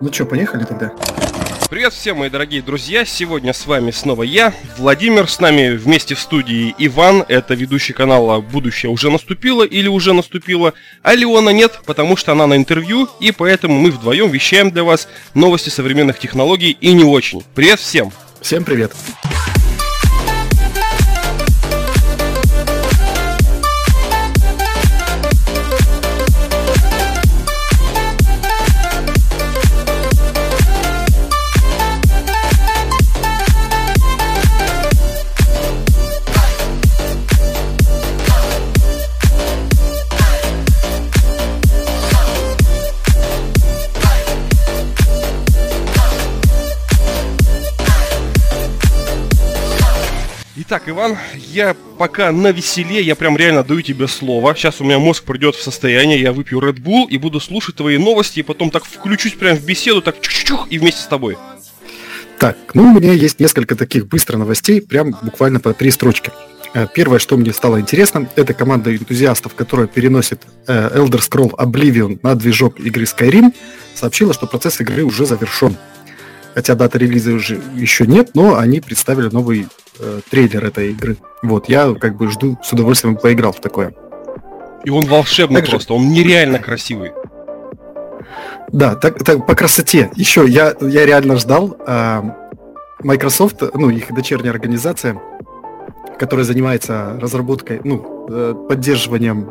Ну что, поехали тогда? Привет всем, мои дорогие друзья! Сегодня с вами снова я, Владимир, с нами вместе в студии Иван, это ведущий канала «Будущее уже наступило» или «Уже наступило», а Леона нет, потому что она на интервью, и поэтому мы вдвоем вещаем для вас новости современных технологий и не очень. Привет всем! Всем привет! Итак, Иван, я пока на веселе, я прям реально даю тебе слово. Сейчас у меня мозг придет в состояние, я выпью Red Bull и буду слушать твои новости, и потом так включусь прям в беседу, так чух-чух, и вместе с тобой. Так, ну у меня есть несколько таких быстро новостей, прям буквально по три строчки. Э, первое, что мне стало интересным, это команда энтузиастов, которая переносит э, Elder Scroll Oblivion на движок игры Skyrim, сообщила, что процесс игры уже завершен. Хотя даты релиза уже еще нет, но они представили новый э, трейлер этой игры. Вот, я как бы жду, с удовольствием поиграл в такое. И он волшебный Также... просто, он нереально красивый. Да, так, так по красоте. Еще я, я реально ждал. Э, Microsoft, ну, их дочерняя организация, которая занимается разработкой, ну, э, поддерживанием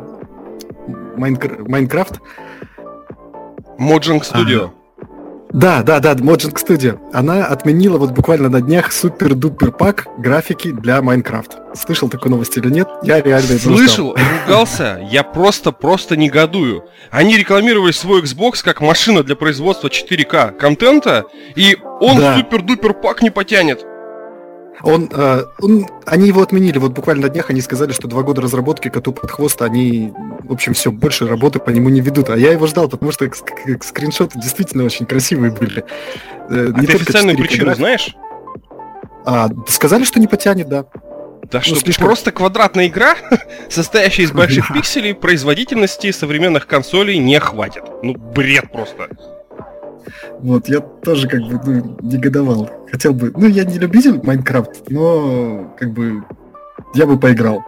Майнкрафт. Mojang Studio. Ага. Да, да, да, Mojang Studio. Она отменила вот буквально на днях супер-дупер пак графики для Майнкрафт. Слышал такую новость или нет? Я реально Слышал, ругался. Я просто-просто негодую. Они рекламировали свой Xbox как машина для производства 4К контента, и он да. супер-дупер пак не потянет. Он, э, он, они его отменили. Вот буквально на днях они сказали, что два года разработки коту под хвост, они, в общем, все, больше работы по нему не ведут. А я его ждал, потому что скриншоты действительно очень красивые были. Э, а не ты официальную причину график. знаешь? А, сказали, что не потянет, да. Да ну, что, слишком... просто квадратная игра, состоящая из больших пикселей, производительности современных консолей не хватит. Ну, бред просто. Вот, я тоже как бы ну, негодовал. Хотел бы... Ну, я не любитель Майнкрафт, но как бы я бы поиграл.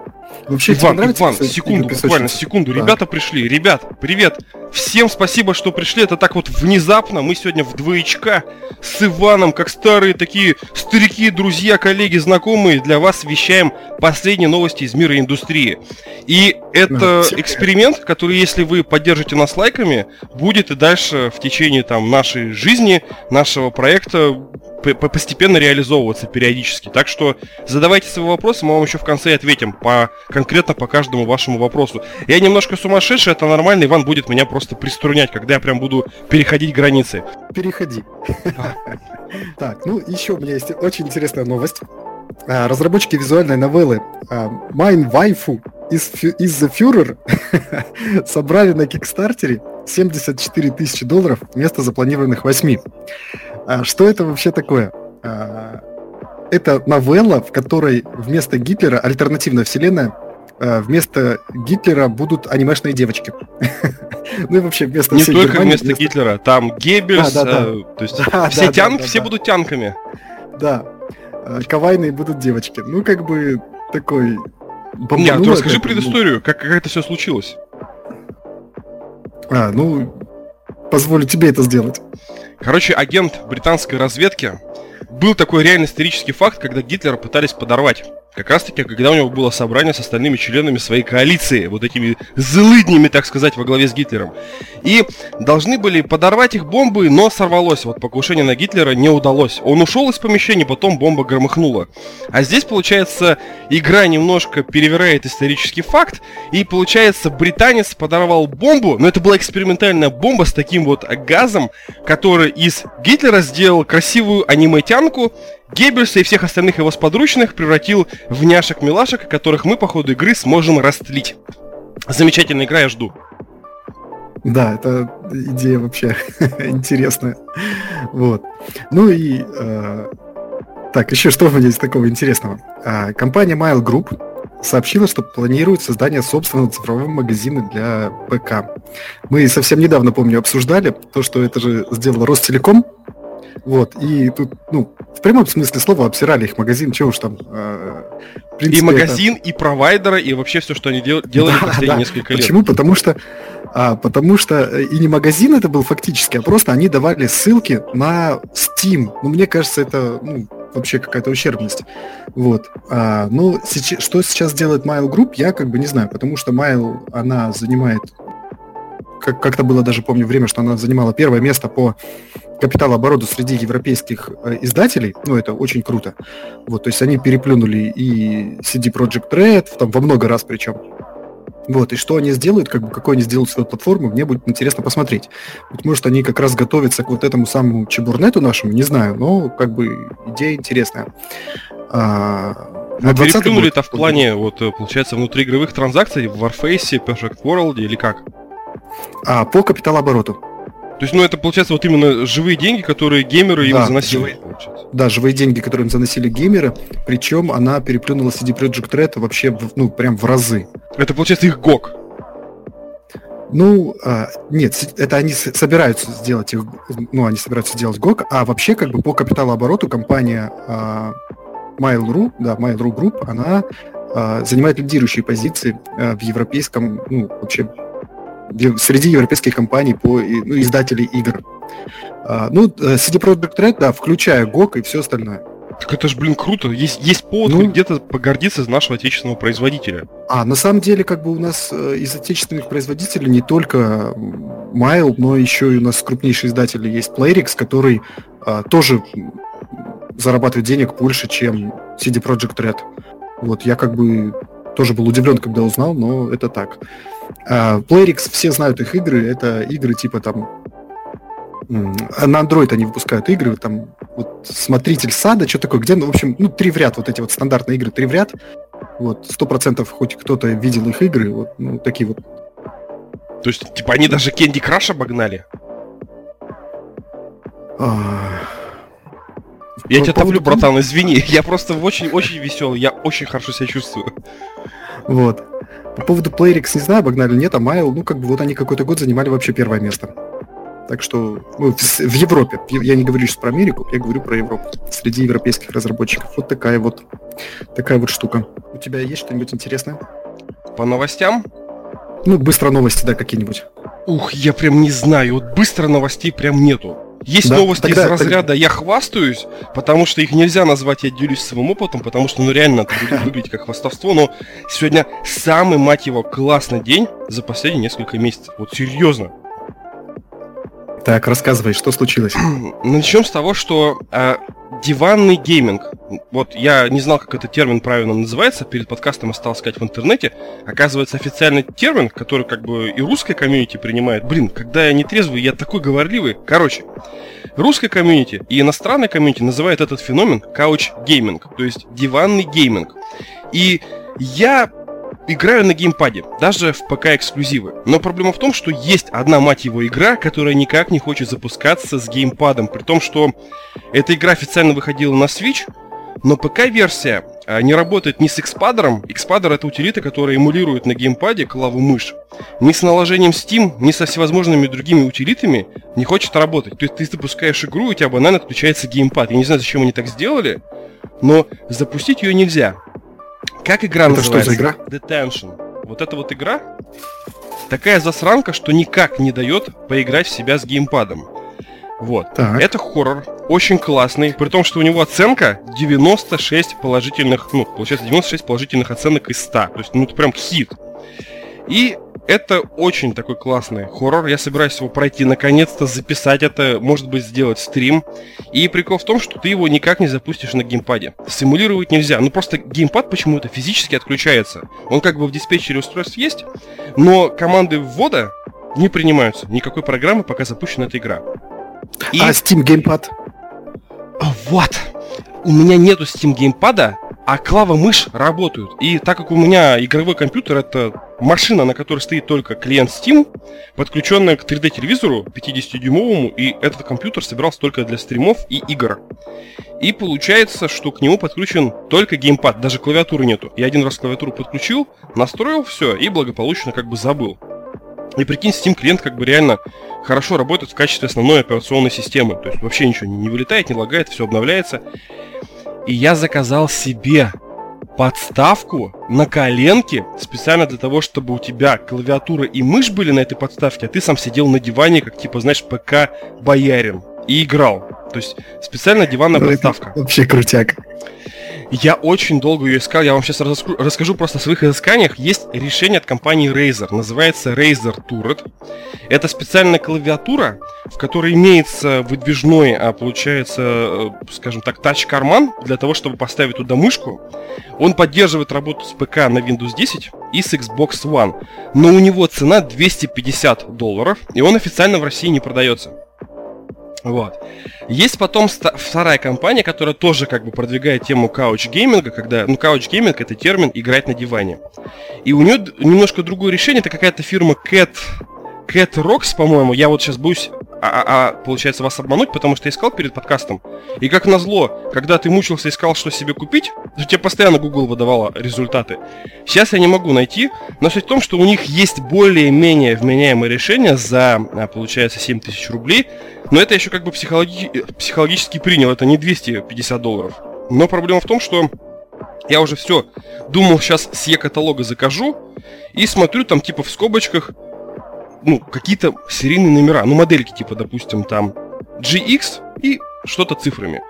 Вообще, Иван, Иван, секунду, буквально секунду. Да. Ребята пришли. Ребят, привет. Всем спасибо, что пришли. Это так вот внезапно. Мы сегодня в двоечка с Иваном, как старые такие старики, друзья, коллеги, знакомые, для вас вещаем последние новости из мира индустрии. И это эксперимент, который, если вы поддержите нас лайками, будет и дальше в течение там нашей жизни, нашего проекта постепенно реализовываться периодически. Так что задавайте свои вопросы, мы вам еще в конце ответим по, конкретно по каждому вашему вопросу. Я немножко сумасшедший, это нормально, Иван будет меня просто приструнять, когда я прям буду переходить границы. Переходи. Так, ну еще у меня есть очень интересная новость. А, разработчики визуальной новеллы а, Mine Waifu из, из The Führer собрали на Кикстартере 74 тысячи долларов вместо запланированных 8. А что это вообще такое? А, это новелла, в которой вместо Гитлера, альтернативная вселенная, а, вместо Гитлера будут анимешные девочки. ну и вообще вместо Не только вместо Гитлера, там Геббельс, э, то есть все тянки, все будут тянками. Да, кавайные будут девочки. Ну как бы такой... Нет, расскажи предысторию, как, как это все случилось. А, ну, позволю тебе это сделать. Короче, агент британской разведки был такой реально исторический факт, когда Гитлера пытались подорвать. Как раз таки, когда у него было собрание с остальными членами своей коалиции, вот этими злыднями, так сказать, во главе с Гитлером. И должны были подорвать их бомбы, но сорвалось. Вот покушение на Гитлера не удалось. Он ушел из помещения, потом бомба громыхнула. А здесь, получается, игра немножко перевирает исторический факт, и, получается, британец подорвал бомбу, но это была экспериментальная бомба с таким вот газом, который из Гитлера сделал красивую аниметянку, Геббельса и всех остальных его сподручных превратил в няшек-милашек, которых мы по ходу игры сможем растлить. Замечательная игра, я жду. Да, это идея вообще интересная. Вот. Ну и э, так, еще что у меня есть такого интересного? Э, компания Mile Group сообщила, что планирует создание собственного цифрового магазина для ПК. Мы совсем недавно, помню, обсуждали то, что это же сделал Ростелеком, вот, и тут, ну, в прямом смысле слова обсирали их магазин, чего уж там. Э, принципе, и магазин, это... и провайдера, и вообще все, что они дел... делали да, последние да. несколько лет. Почему? Потому что, а, потому что э, и не магазин это был фактически, а просто они давали ссылки на Steam. Ну, мне кажется, это ну, вообще какая-то ущербность. Вот. А, ну, сейчас, что сейчас делает Mail Group, я как бы не знаю, потому что Mail, она занимает как- как-то было даже, помню, время, что она занимала первое место по капиталообороту среди европейских э, издателей, ну, это очень круто. Вот, то есть они переплюнули и CD Project Red, там, во много раз причем. Вот, и что они сделают, как бы, какой они сделают свою платформу, мне будет интересно посмотреть. Быть может, они как раз готовятся к вот этому самому чебурнету нашему, не знаю, но, как бы, идея интересная. А, на переплюнули это в плане, вот, э, получается, внутриигровых транзакций в Warface, Perfect World или как? А, по капиталообороту. То есть, ну, это, получается, вот именно живые деньги, которые геймеры им да, заносили. Живые, да, живые деньги, которые им заносили геймеры, причем она переплюнула CD Projekt Red вообще, в, ну, прям в разы. Это, получается, их ГОК. Ну, а, нет, это они собираются сделать их, ну, они собираются сделать ГОК, а вообще, как бы, по капиталообороту компания а, Mail.ru, да, Mail.ru Group, она а, занимает лидирующие позиции а, в европейском, ну, вообще среди европейских компаний по ну, издателей игр. А, ну, э, CD Projekt Red, да, включая GOG и все остальное. Так это ж, блин, круто. Есть, есть повод ну, где-то погордиться нашего отечественного производителя. А, на самом деле, как бы у нас э, из отечественных производителей не только Mile, но еще и у нас крупнейшие издатели есть Playrix, который а, тоже зарабатывает денег больше, чем CD Projekt Red. Вот, я как бы тоже был удивлен, когда узнал, но это так. Uh, Playrix, все знают их игры, это игры типа там на Android они выпускают игры, там вот Смотритель сада, что такое, где, ну, в общем, ну, три в ряд, вот эти вот стандартные игры, три в ряд, вот, сто процентов хоть кто-то видел их игры, вот, ну, такие вот. То есть, типа, они даже Candy Crush обогнали? А... Я По тебя топлю, братан, извини, я просто очень-очень веселый, я очень хорошо себя чувствую. Вот. По поводу Playrix не знаю, обогнали нет, а Майл, ну, как бы вот они какой-то год занимали вообще первое место. Так что ну, в, в Европе, я не говорю сейчас про Америку, я говорю про Европу, среди европейских разработчиков. Вот такая вот, такая вот штука. У тебя есть что-нибудь интересное? По новостям? Ну, быстро новости, да, какие-нибудь. Ух, я прям не знаю, вот быстро новостей прям нету. Есть да, новости тогда, из разряда тогда... «я хвастаюсь», потому что их нельзя назвать «я делюсь своим опытом», потому что, ну, реально это будет выглядеть как хвастовство, но сегодня самый, мать его, классный день за последние несколько месяцев. Вот серьезно. Так, рассказывай, что случилось? Начнем с того, что э, диванный гейминг. Вот я не знал, как этот термин правильно называется, перед подкастом стал искать в интернете. Оказывается, официальный термин, который как бы и русская комьюнити принимает. Блин, когда я не трезвый, я такой говорливый. Короче, русская комьюнити и иностранная комьюнити называют этот феномен couch gaming, то есть диванный гейминг. И я играю на геймпаде, даже в ПК эксклюзивы. Но проблема в том, что есть одна, мать его, игра, которая никак не хочет запускаться с геймпадом, при том, что эта игра официально выходила на Switch, но ПК-версия а, не работает ни с Xpadder. Xpadder это утилита, которая эмулирует на геймпаде клаву мышь. Ни с наложением Steam, ни со всевозможными другими утилитами не хочет работать. То есть ты запускаешь игру, у тебя банально отключается геймпад. Я не знаю, зачем они так сделали, но запустить ее нельзя. Как игра это называется? что за игра? Detention. Вот эта вот игра такая засранка, что никак не дает поиграть в себя с геймпадом. Вот. Так. Это хоррор, очень классный, при том, что у него оценка 96 положительных, ну, получается 96 положительных оценок из 100. То есть, ну, это прям хит. И это очень такой классный хоррор. Я собираюсь его пройти наконец-то, записать это, может быть, сделать стрим. И прикол в том, что ты его никак не запустишь на геймпаде. Симулировать нельзя. Ну просто геймпад почему-то физически отключается. Он как бы в диспетчере устройств есть, но команды ввода не принимаются. Никакой программы, пока запущена эта игра. И... А Steam геймпад? Вот. У меня нету Steam геймпада, а клава мышь работают. И так как у меня игровой компьютер это машина, на которой стоит только клиент Steam, подключенная к 3D-телевизору 50-дюймовому, и этот компьютер собирался только для стримов и игр. И получается, что к нему подключен только геймпад, даже клавиатуры нету. Я один раз клавиатуру подключил, настроил все и благополучно как бы забыл. И прикинь, Steam клиент как бы реально хорошо работает в качестве основной операционной системы. То есть вообще ничего не вылетает, не лагает, все обновляется. И я заказал себе подставку на коленке специально для того, чтобы у тебя клавиатура и мышь были на этой подставке, а ты сам сидел на диване, как типа, знаешь, ПК боярин и играл. То есть специально диванная ну, подставка. Вообще крутяк. Я очень долго ее искал, я вам сейчас расскажу просто о своих изысканиях. Есть решение от компании Razer, называется Razer Turret. Это специальная клавиатура, в которой имеется выдвижной, а получается, э, скажем так, тач-карман для того, чтобы поставить туда мышку. Он поддерживает работу с ПК на Windows 10 и с Xbox One, но у него цена 250 долларов, и он официально в России не продается. Вот. Есть потом вторая компания, которая тоже как бы продвигает тему couch gaming а, когда, ну, couch gaming это термин играть на диване. И у нее немножко другое решение, это какая-то фирма Cat, Cat Rocks, по-моему, я вот сейчас боюсь а, а, а, получается, вас обмануть, потому что я искал перед подкастом. И как назло, когда ты мучился, искал, что себе купить, то тебе постоянно Google выдавала результаты. Сейчас я не могу найти, но суть в том, что у них есть более-менее вменяемое решение за, а, получается, 7 тысяч рублей, но это еще как бы психологи... психологически принял, это не 250 долларов. Но проблема в том, что я уже все думал, сейчас с Е-каталога закажу, и смотрю там типа в скобочках ну, какие-то серийные номера, ну, модельки типа, допустим, там GX и что-то цифрами.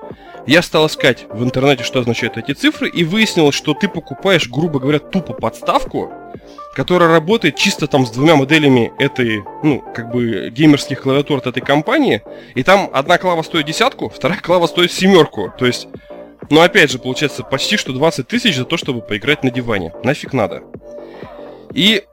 Я стал искать в интернете, что означают эти цифры, и выяснилось, что ты покупаешь, грубо говоря, тупо подставку, которая работает чисто там с двумя моделями этой, ну, как бы геймерских клавиатур от этой компании, и там одна клава стоит десятку, вторая клава стоит семерку, то есть, ну, опять же, получается почти что 20 тысяч за то, чтобы поиграть на диване. Нафиг надо. И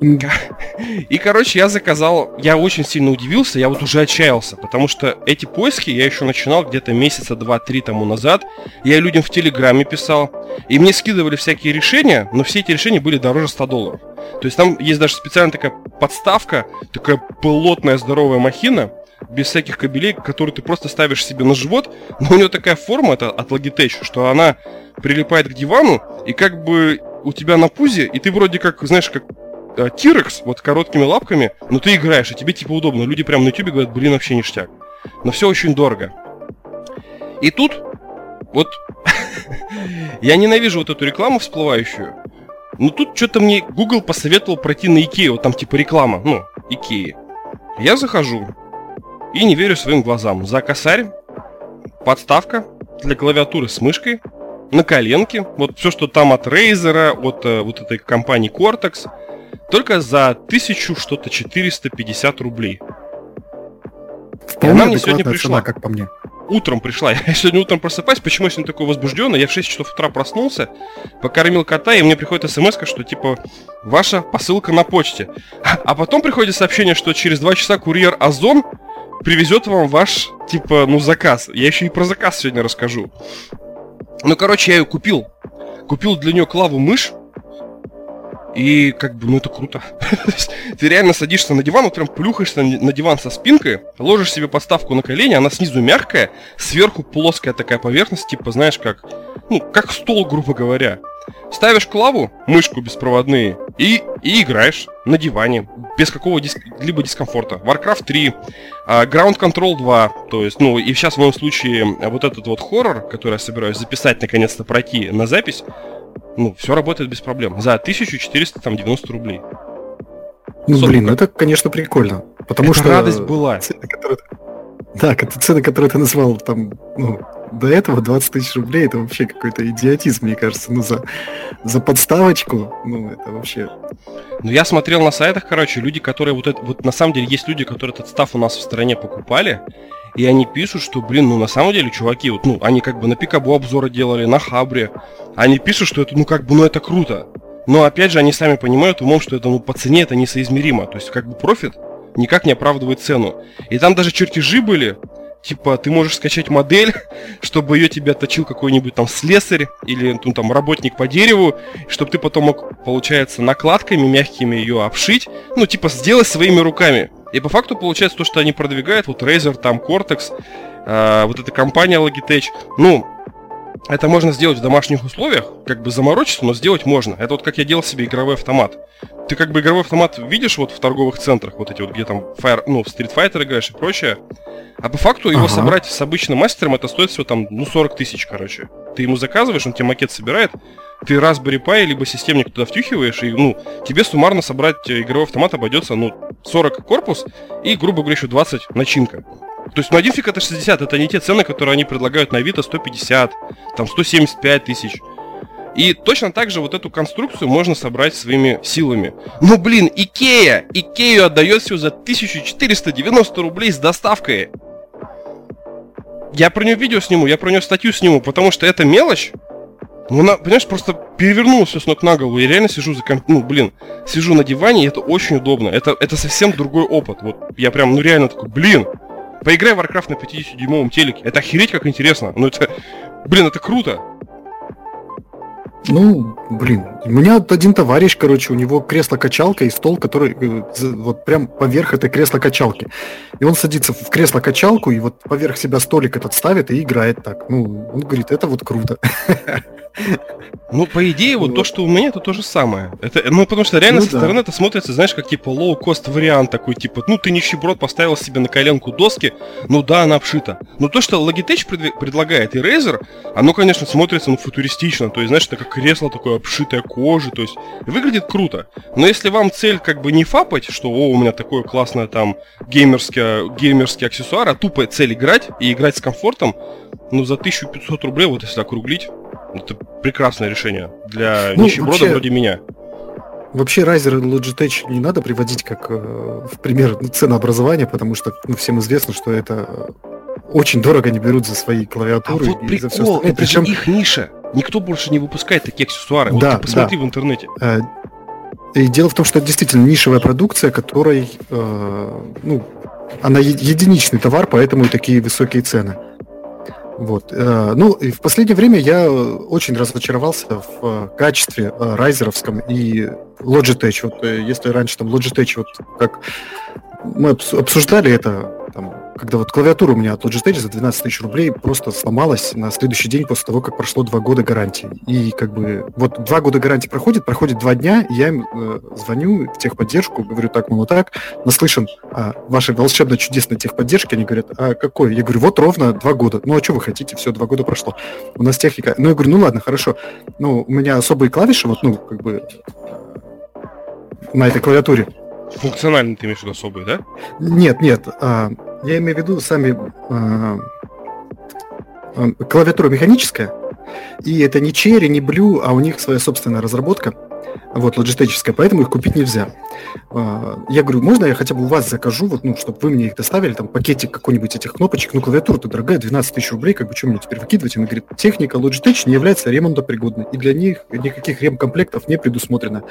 и, короче, я заказал, я очень сильно удивился, я вот уже отчаялся, потому что эти поиски я еще начинал где-то месяца два-три тому назад. Я людям в Телеграме писал, и мне скидывали всякие решения, но все эти решения были дороже 100 долларов. То есть там есть даже специальная такая подставка, такая плотная здоровая махина, без всяких кабелей, которые ты просто ставишь себе на живот, но у нее такая форма, это от Logitech, что она прилипает к дивану, и как бы у тебя на пузе, и ты вроде как, знаешь, как Тирекс, вот короткими лапками, но ты играешь, и тебе типа удобно. Люди прямо на ютубе говорят, блин, вообще ништяк. Но все очень дорого. И тут, вот, я ненавижу вот эту рекламу всплывающую, но тут что-то мне Google посоветовал пройти на Икею, вот там типа реклама, ну, Икеи. Я захожу и не верю своим глазам. За косарь, подставка для клавиатуры с мышкой, на коленке, вот все, что там от Razer, от э, вот этой компании Cortex, только за тысячу что-то 450 рублей. Вполне она мне сегодня пришла. Цена, как по мне. Утром пришла. Я сегодня утром просыпаюсь. Почему я сегодня такой возбужденный? Я в 6 часов утра проснулся, покормил кота, и мне приходит смс, что типа ваша посылка на почте. А потом приходит сообщение, что через 2 часа курьер Озон привезет вам ваш, типа, ну, заказ. Я еще и про заказ сегодня расскажу. Ну, короче, я ее купил. Купил для нее клаву мышь, и как бы, ну это круто. Ты реально садишься на диван, вот прям плюхаешься на диван со спинкой, ложишь себе подставку на колени, она снизу мягкая, сверху плоская такая поверхность, типа, знаешь, как, ну, как стол, грубо говоря. Ставишь клаву, мышку беспроводные, и, и играешь на диване, без какого-либо дискомфорта. Warcraft 3, uh, а, Ground Control 2, то есть, ну, и сейчас в моем случае вот этот вот хоррор, который я собираюсь записать, наконец-то пройти на запись, ну, все работает без проблем. За 1490 рублей. Ну, Собственно, блин, ну это, конечно, прикольно. Потому это что... радость была. Цены, которые... Да, это цены, которые ты назвал там, ну, до этого 20 тысяч рублей, это вообще какой-то идиотизм, мне кажется. Ну, за, за подставочку, ну, это вообще... Ну, я смотрел на сайтах, короче, люди, которые вот это... Вот на самом деле есть люди, которые этот став у нас в стране покупали, и они пишут, что, блин, ну на самом деле, чуваки, вот, ну, они как бы на Пикабу обзоры делали, на Хабре. Они пишут, что это, ну, как бы, ну, это круто. Но, опять же, они сами понимают умом, что это, ну, по цене это несоизмеримо. То есть, как бы, профит никак не оправдывает цену. И там даже чертежи были, типа, ты можешь скачать модель, чтобы ее тебе отточил какой-нибудь там слесарь или ну, там работник по дереву, чтобы ты потом мог, получается, накладками мягкими ее обшить, ну, типа, сделать своими руками. И по факту получается то, что они продвигают, вот Razer, там Cortex, э, вот эта компания Logitech, ну, это можно сделать в домашних условиях, как бы заморочиться, но сделать можно. Это вот как я делал себе игровой автомат. Ты как бы игровой автомат видишь вот в торговых центрах, вот эти вот, где там Fire, ну, в Street Fighter играешь и прочее. А по факту его ага. собрать с обычным мастером, это стоит всего там, ну, 40 тысяч, короче. Ты ему заказываешь, он тебе макет собирает, ты Raspberry Pi либо системник туда втюхиваешь, и, ну, тебе суммарно собрать игровой автомат обойдется, ну, 40 корпус и, грубо говоря, еще 20 начинка. То есть, ну, один фиг это 60, это не те цены, которые они предлагают на Авито 150, там 175 тысяч. И точно так же вот эту конструкцию можно собрать своими силами. Ну блин, Икея! Икею отдает всего за 1490 рублей с доставкой. Я про нее видео сниму, я про нее статью сниму, потому что это мелочь. Ну, она, понимаешь, просто перевернула все с ног на голову. Я реально сижу за комп... Ну, блин, сижу на диване, и это очень удобно. Это, это совсем другой опыт. Вот я прям, ну реально такой, блин, Поиграй в Warcraft на 50-дюймовом телеке. Это охереть как интересно. Ну это, блин, это круто. Ну, блин, у меня один товарищ, короче, у него кресло-качалка и стол, который э, вот прям поверх этой кресло-качалки. И он садится в кресло-качалку и вот поверх себя столик этот ставит и играет так. Ну, он говорит, это вот круто. Ну, по идее, вот, вот то, что у меня, это то же самое. Это, ну, потому что реально ну, со да. стороны это смотрится, знаешь, как типа лоу-кост вариант такой, типа, ну, ты нищеброд поставил себе на коленку доски, ну да, она обшита. Но то, что Logitech пред, предлагает и Razer, оно, конечно, смотрится, ну, футуристично. То есть, знаешь, это как кресло такое обшитое кожей, то есть, выглядит круто. Но если вам цель как бы не фапать, что, о, у меня такое классное там геймерский, геймерский аксессуар, а тупо цель играть и играть с комфортом, ну, за 1500 рублей, вот если округлить, это прекрасное решение для ну, нищеброда вообще, вроде меня. Вообще Razer и Logitech не надо приводить как э, в пример ценообразования, потому что ну, всем известно, что это очень дорого они берут за свои клавиатуры. А вот прикол, и за все остальное. это Причем... их ниша. Никто больше не выпускает такие аксессуары. Вот да, ты посмотри да. в интернете. Э, и дело в том, что это действительно нишевая продукция, которой, э, ну, она единичный товар, поэтому и такие высокие цены. Вот. Э, ну, и в последнее время я очень разочаровался в э, качестве э, райзеровском и Logitech. Вот если раньше там Logitech, вот как мы обсуждали это, когда вот клавиатура у меня от Logitech за 12 тысяч рублей просто сломалась на следующий день после того, как прошло два года гарантии. И как бы вот два года гарантии проходит, проходит два дня, я им э, звоню в техподдержку, говорю так, мол, так, наслышан о вашей волшебно-чудесной техподдержке, они говорят, а какой? Я говорю, вот ровно два года. Ну, а что вы хотите? Все, два года прошло. У нас техника. Ну, я говорю, ну ладно, хорошо. Ну, у меня особые клавиши, вот, ну, как бы на этой клавиатуре. Функционально ты имеешь в виду особые, да? Нет, нет. А, я имею в виду сами а, а, клавиатура механическая, и это не Cherry, не Blue, а у них своя собственная разработка вот, логистическая, поэтому их купить нельзя. А, я говорю, можно я хотя бы у вас закажу, вот, ну, чтобы вы мне их доставили, там, пакетик какой-нибудь этих кнопочек, ну, клавиатура-то дорогая, 12 тысяч рублей, как бы, что мне теперь выкидывать? Он говорит, техника Logitech не является ремонтопригодной, и для них никаких ремкомплектов не предусмотрено.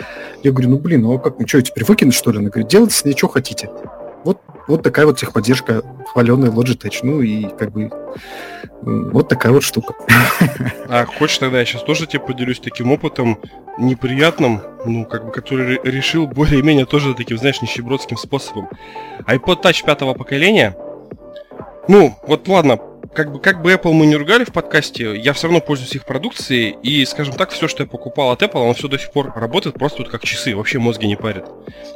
Я говорю, ну, блин, ну, а как, ну, что, теперь выкинуть, что ли? Она говорит, делайте с ней, что хотите. Вот, вот такая вот техподдержка хваленная Logitech. Ну и как бы вот такая вот штука. А хочешь тогда я сейчас тоже тебе поделюсь таким опытом неприятным, ну, как бы, который решил более-менее тоже таким, знаешь, нищебродским способом. iPod Touch пятого поколения, ну, вот ладно, как бы, как бы Apple мы не ругали в подкасте, я все равно пользуюсь их продукцией, и, скажем так, все, что я покупал от Apple, оно все до сих пор работает просто вот как часы, вообще мозги не парит.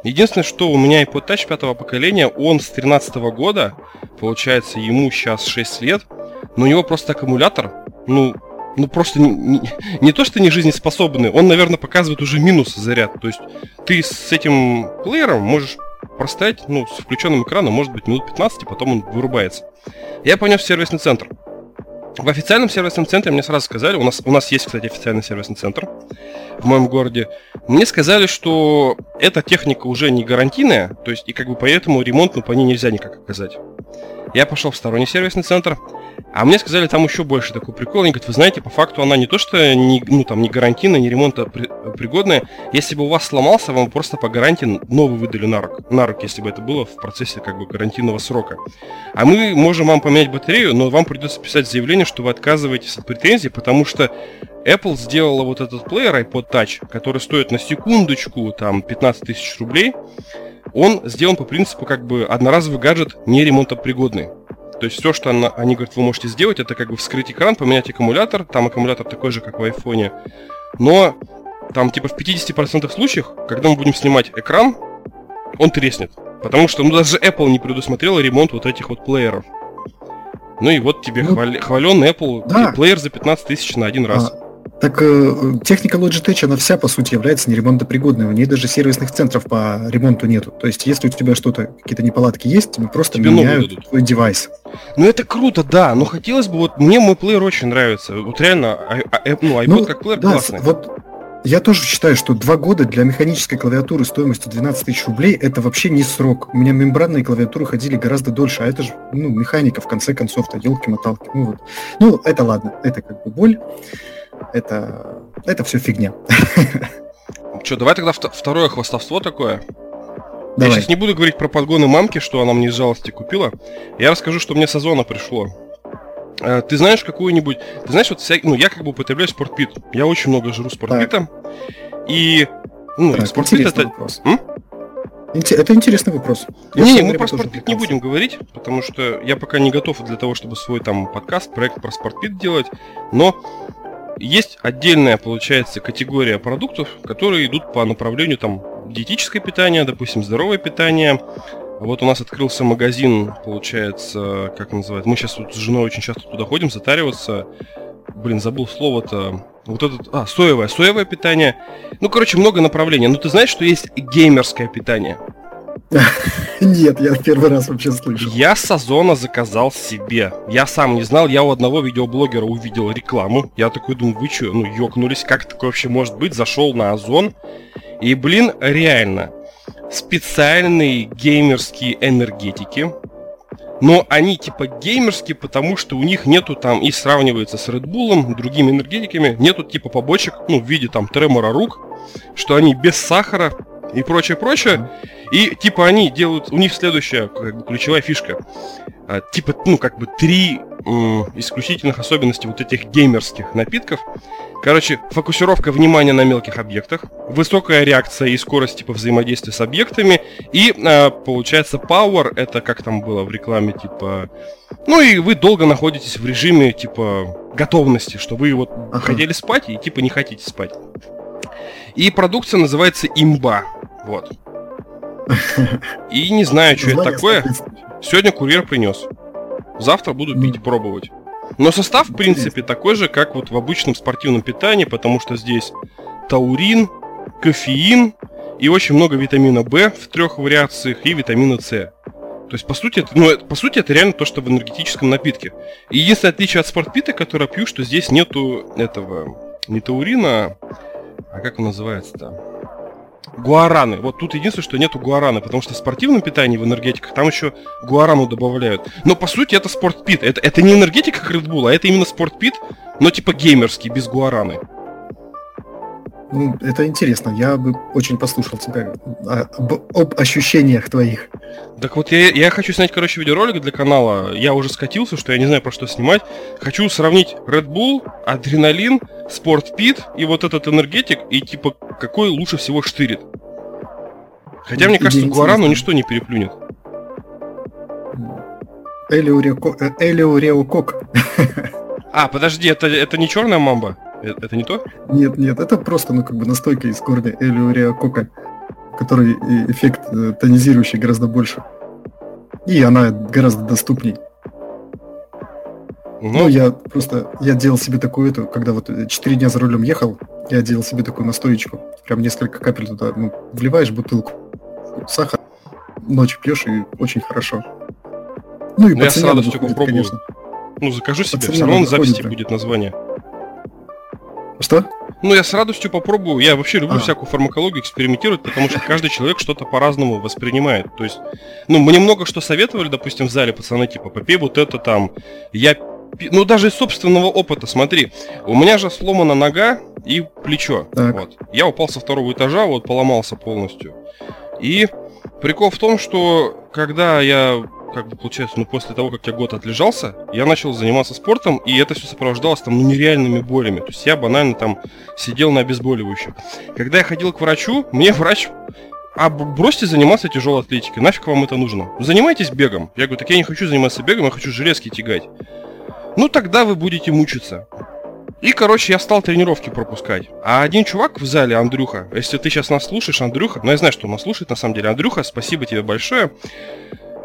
Единственное, что у меня iPod Touch пятого поколения, он с 13 года, получается, ему сейчас 6 лет, но у него просто аккумулятор, ну, ну просто не, не, не то, что не жизнеспособный, он, наверное, показывает уже минус заряд. То есть ты с этим плеером можешь простоять, ну, с включенным экраном, может быть, минут 15, и потом он вырубается. Я понес в сервисный центр. В официальном сервисном центре мне сразу сказали, у нас, у нас есть, кстати, официальный сервисный центр в моем городе, мне сказали, что эта техника уже не гарантийная, то есть и как бы поэтому ремонт ну, по ней нельзя никак оказать. Я пошел в сторонний сервисный центр, А мне сказали, там еще больше такой прикол. Они говорят, вы знаете, по факту она не то, что не, ну, там, не гарантийная, не ремонта при, пригодная. Если бы у вас сломался, вам просто по гарантии новый выдали на руку, на руку, если бы это было в процессе как бы гарантийного срока. А мы можем вам поменять батарею, но вам придется писать заявление, что вы отказываетесь от претензий, потому что Apple сделала вот этот плеер iPod Touch, который стоит на секундочку там 15 тысяч рублей. Он сделан по принципу как бы одноразовый гаджет не ремонтопригодный. То есть все, что она, они говорят, вы можете сделать, это как бы вскрыть экран, поменять аккумулятор. Там аккумулятор такой же, как в айфоне. Но там типа в 50% случаев, когда мы будем снимать экран, он треснет. Потому что ну, даже Apple не предусмотрела ремонт вот этих вот плееров. Ну и вот тебе ну, хвален Apple да. плеер за 15 тысяч на один раз. А, так э, техника Logitech, она вся, по сути, является неремонтопригодной. У нее даже сервисных центров по ремонту нету. То есть, если у тебя что-то, какие-то неполадки есть, тебе просто тебе меняют твой девайс. Ну, это круто, да, но хотелось бы, вот мне мой плеер очень нравится. Вот реально, а, а, ну, iPod ну, как плеер да, классный. Вот я тоже считаю, что два года для механической клавиатуры стоимостью 12 тысяч рублей это вообще не срок. У меня мембранные клавиатуры ходили гораздо дольше, а это же ну, механика в конце концов-то, елки-моталки. Ну, вот. ну, это ладно, это как бы боль это, это все фигня. Что, давай тогда второе хвастовство такое. Давай. Я сейчас не буду говорить про подгоны мамки, что она мне из жалости купила. Я расскажу, что мне с Озона пришло. Э, ты знаешь какую-нибудь... Ты знаешь, вот вся... ну, я как бы употребляю спортпит. Я очень много жру спортпита. И... Ну, так, спортпит это... Вопрос. М? Это интересный вопрос. Я не, не, мы про спортпит не будем говорить, потому что я пока не готов для того, чтобы свой там подкаст, проект про спортпит делать. Но есть отдельная, получается, категория продуктов, которые идут по направлению там диетическое питание, допустим, здоровое питание. Вот у нас открылся магазин, получается, как называется, мы сейчас вот с женой очень часто туда ходим затариваться. Блин, забыл слово-то. Вот этот, а, соевое, соевое питание. Ну, короче, много направлений. Но ну, ты знаешь, что есть геймерское питание? Нет, я первый раз вообще слышу. Я с Озона заказал себе. Я сам не знал, я у одного видеоблогера увидел рекламу. Я такой думаю, вы что, ну ёкнулись, как такое вообще может быть? Зашел на Озон. И, блин, реально, специальные геймерские энергетики. Но они типа геймерские, потому что у них нету там, и сравнивается с Red Bull, другими энергетиками, нету типа побочек, ну, в виде там тремора рук, что они без сахара, и прочее, прочее. И типа они делают, у них следующая как бы, ключевая фишка. А, типа, ну, как бы три м, исключительных особенностей вот этих геймерских напитков. Короче, фокусировка внимания на мелких объектах, высокая реакция и скорость типа взаимодействия с объектами, и а, получается power, это как там было в рекламе, типа... Ну и вы долго находитесь в режиме типа готовности, что вы вот ага. хотели спать и типа не хотите спать. И продукция называется имба. Вот. И не знаю, что это такое. Сегодня курьер принес. Завтра буду пить, пробовать. Но состав, в принципе, такой же, как вот в обычном спортивном питании, потому что здесь таурин, кофеин и очень много витамина В в трех вариациях и витамина С. То есть, по сути, это, ну, по сути, это реально то, что в энергетическом напитке. И единственное отличие от спортпита, который я пью, что здесь нету этого, не таурина, а как он называется-то? Гуараны. Вот тут единственное, что нету гуараны, потому что в спортивном питании, в энергетиках, там еще гуарану добавляют. Но по сути это спортпит. Это, это не энергетика как Red Bull, а это именно спортпит, но типа геймерский, без гуараны. Ну, это интересно. Я бы очень послушал тебя об, об ощущениях твоих. Так вот, я, я хочу снять, короче, видеоролик для канала. Я уже скатился, что я не знаю, про что снимать. Хочу сравнить Red Bull, адреналин, спортпит и вот этот энергетик, и типа, какой лучше всего штырит. Хотя, мне кажется, Гуарану ничто не переплюнет. Элиуреокок. А, подожди, это, это не черная мамба? Э, это не то? Нет, нет, это просто, ну, как бы настойка из корня элиуреокока, который эффект э, тонизирующий гораздо больше. И она гораздо доступней. Ну, ну, я просто, я делал себе такую эту, когда вот 4 дня за рулем ехал, я делал себе такую настоечку. Прям несколько капель туда, ну, вливаешь бутылку сахар, ночью пьешь и очень хорошо. Ну и ну, я с радостью выходит, попробую. Конечно. Ну, закажу себе, все равно на записи будет название. Что? Ну, я с радостью попробую. Я вообще люблю а. всякую фармакологию экспериментировать, потому что каждый человек что-то по-разному воспринимает. То есть, ну, мне много что советовали, допустим, в зале пацаны, типа, попей вот это там. Я ну даже из собственного опыта, смотри, у меня же сломана нога и плечо. Так. Вот. Я упал со второго этажа, вот поломался полностью. И прикол в том, что когда я как бы получается, ну после того, как я год отлежался, я начал заниматься спортом, и это все сопровождалось там ну, нереальными болями. То есть я банально там сидел на обезболивающем. Когда я ходил к врачу, мне врач а бросьте заниматься тяжелой атлетикой, нафиг вам это нужно? Занимайтесь бегом. Я говорю, так я не хочу заниматься бегом, я хочу железки тягать. Ну тогда вы будете мучиться. И, короче, я стал тренировки пропускать. А один чувак в зале, Андрюха, если ты сейчас нас слушаешь, Андрюха, ну я знаю, что он нас слушает на самом деле, Андрюха, спасибо тебе большое.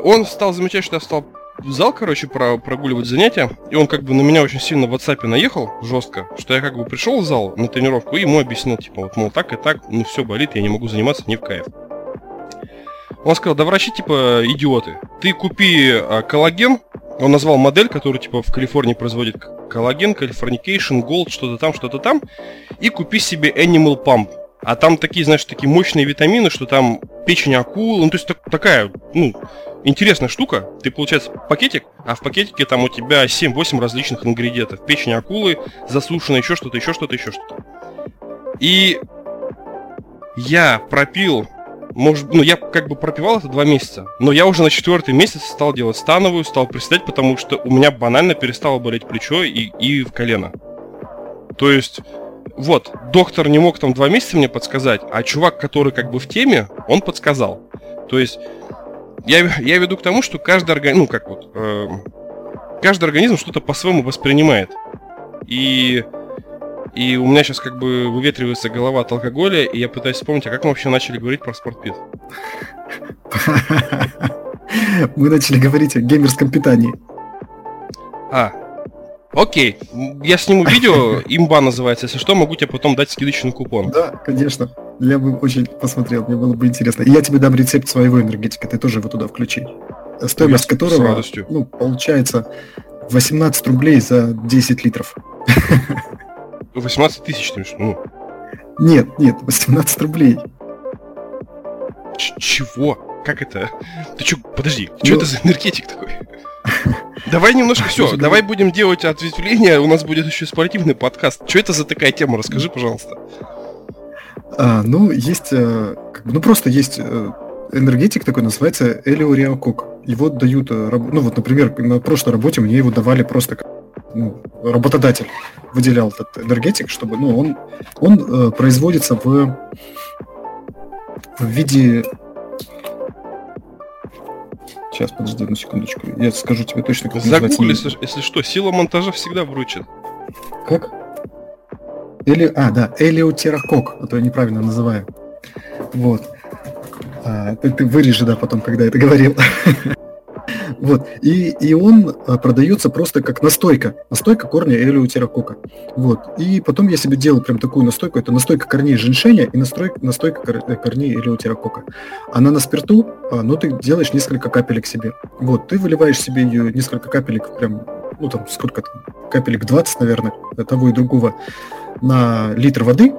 Он стал замечать, что я стал в зал, короче, про прогуливать занятия, и он как бы на меня очень сильно в WhatsApp наехал жестко, что я как бы пришел в зал на тренировку и ему объяснил, типа, вот, мол, так и так, ну все болит, я не могу заниматься, не в кайф. Он сказал, да врачи, типа, идиоты. Ты купи а, коллаген, он назвал модель, которую, типа, в Калифорнии производит коллаген, Californication, Gold, что-то там, что-то там, и купи себе Animal Pump. А там такие, знаешь, такие мощные витамины, что там печень акул, ну, то есть так, такая, ну, интересная штука. Ты, получается, пакетик, а в пакетике там у тебя 7-8 различных ингредиентов. Печень акулы, засушенная, еще что-то, еще что-то, еще что-то. И я пропил, может, ну я как бы пропивал это два месяца, но я уже на четвертый месяц стал делать становую, стал приседать, потому что у меня банально перестало болеть плечо и, и в колено. То есть, вот, доктор не мог там два месяца мне подсказать, а чувак, который как бы в теме, он подсказал. То есть, я, я веду к тому, что каждый организм, ну как вот, э, каждый организм что-то по-своему воспринимает. И, и у меня сейчас как бы выветривается голова от алкоголя, и я пытаюсь вспомнить, а как мы вообще начали говорить про спортпит? Мы начали говорить о геймерском питании. А, Окей, я сниму видео, имба называется, если что, могу тебе потом дать скидочный купон. Да, конечно. Я бы очень посмотрел, мне было бы интересно. И я тебе дам рецепт своего энергетика, ты тоже его туда включи. Стоимость я которого, ну, получается 18 рублей за 10 литров. 18 тысяч, ты ну. Нет, нет, 18 рублей. Ч чего? Как это? Ты чё, подожди, ну... что это за энергетик такой? Давай немножко все, давай будем делать ответвление, у нас будет еще спортивный подкаст. Что это за такая тема? Расскажи, пожалуйста. А, ну, есть, э, ну просто есть э, энергетик такой, называется Элиориакок. Его дают, э, ну вот, например, на прошлой работе мне его давали просто ну, работодатель выделял этот энергетик, чтобы, ну, он, он э, производится в, в виде Сейчас, подожди одну секундочку. Я скажу тебе точно, как Загугли, если, если что, сила монтажа всегда вручит. Как? Эли... А, да, элиотерокок, а то я неправильно называю. Вот. А, ты, ты вырежи, да, потом, когда я это говорил. Вот. И, и он а, продается просто как настойка. Настойка корня элеутерокока. Вот. И потом я себе делал прям такую настойку. Это настойка корней женьшеня и настойка кор, э, корней элеутерокока. Она на спирту, а, но ты делаешь несколько капелек себе. Вот. Ты выливаешь себе ее несколько капелек прям, ну там сколько там, капелек 20, наверное, того и другого на литр воды,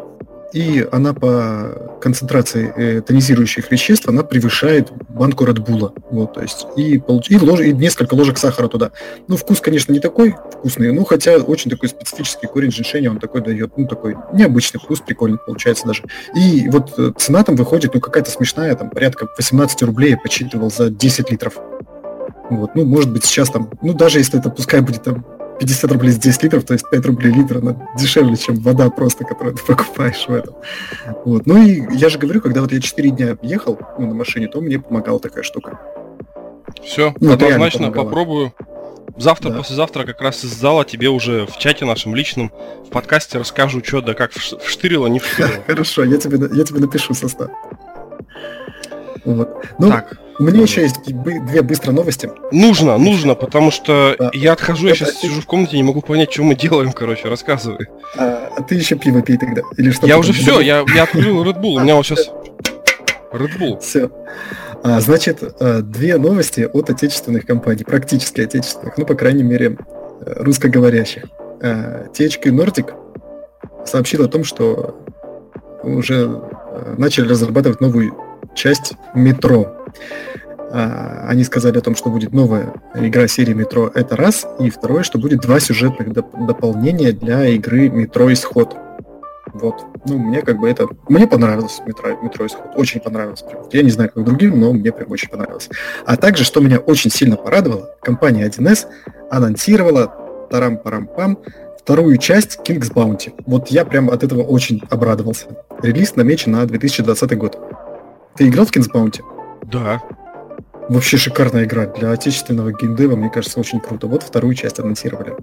и она по концентрации э, тонизирующих веществ, она превышает банку Bull. Вот, то есть, и, получ... и, лож... и несколько ложек сахара туда. Ну, вкус, конечно, не такой вкусный, ну, хотя очень такой специфический корень женьшеня, он такой дает, ну, такой необычный вкус, прикольный получается даже. И вот э, цена там выходит, ну, какая-то смешная, там, порядка 18 рублей я подсчитывал за 10 литров. Вот, ну, может быть, сейчас там, ну, даже если это пускай будет там 50 рублей за 10 литров, то есть 5 рублей литр, она дешевле, чем вода просто, которую ты покупаешь в этом. Вот. Ну и я же говорю, когда вот я 4 дня ехал ну, на машине, то мне помогала такая штука. Все, ну, однозначно попробую. Завтра, да. послезавтра как раз из зала тебе уже в чате нашем личном, в подкасте расскажу, что да как вштырило, не вштырило. Хорошо, я тебе, я тебе напишу состав. Вот. Ну, так. У меня еще есть две быстрые новости. Нужно, нужно, потому что да. я отхожу, я сейчас сижу в комнате, не могу понять, что мы делаем, короче, рассказывай. А, а ты еще пиво пей тогда? Или что? Я уже все, я, я открыл Red Bull, у меня вот сейчас Red Bull. Все. А, значит, а, две новости от отечественных компаний, практически отечественных, ну, по крайней мере, русскоговорящих. THQ Nordic сообщил о том, что уже начали разрабатывать новую часть метро. А, они сказали о том, что будет новая игра серии Метро, это раз. И второе, что будет два сюжетных доп- дополнения для игры Метро Исход. Вот. Ну, мне как бы это... Мне понравилось метро, метро Исход. Очень понравилось. Я не знаю, как другим, но мне прям очень понравилось. А также, что меня очень сильно порадовало, компания 1С анонсировала тарам-парам-пам вторую часть King's Bounty. Вот я прям от этого очень обрадовался. Релиз намечен на 2020 год. Ты играл в King's Bounty? Да. Вообще шикарная игра. Для отечественного геймдева, мне кажется, очень круто. Вот вторую часть анонсировали.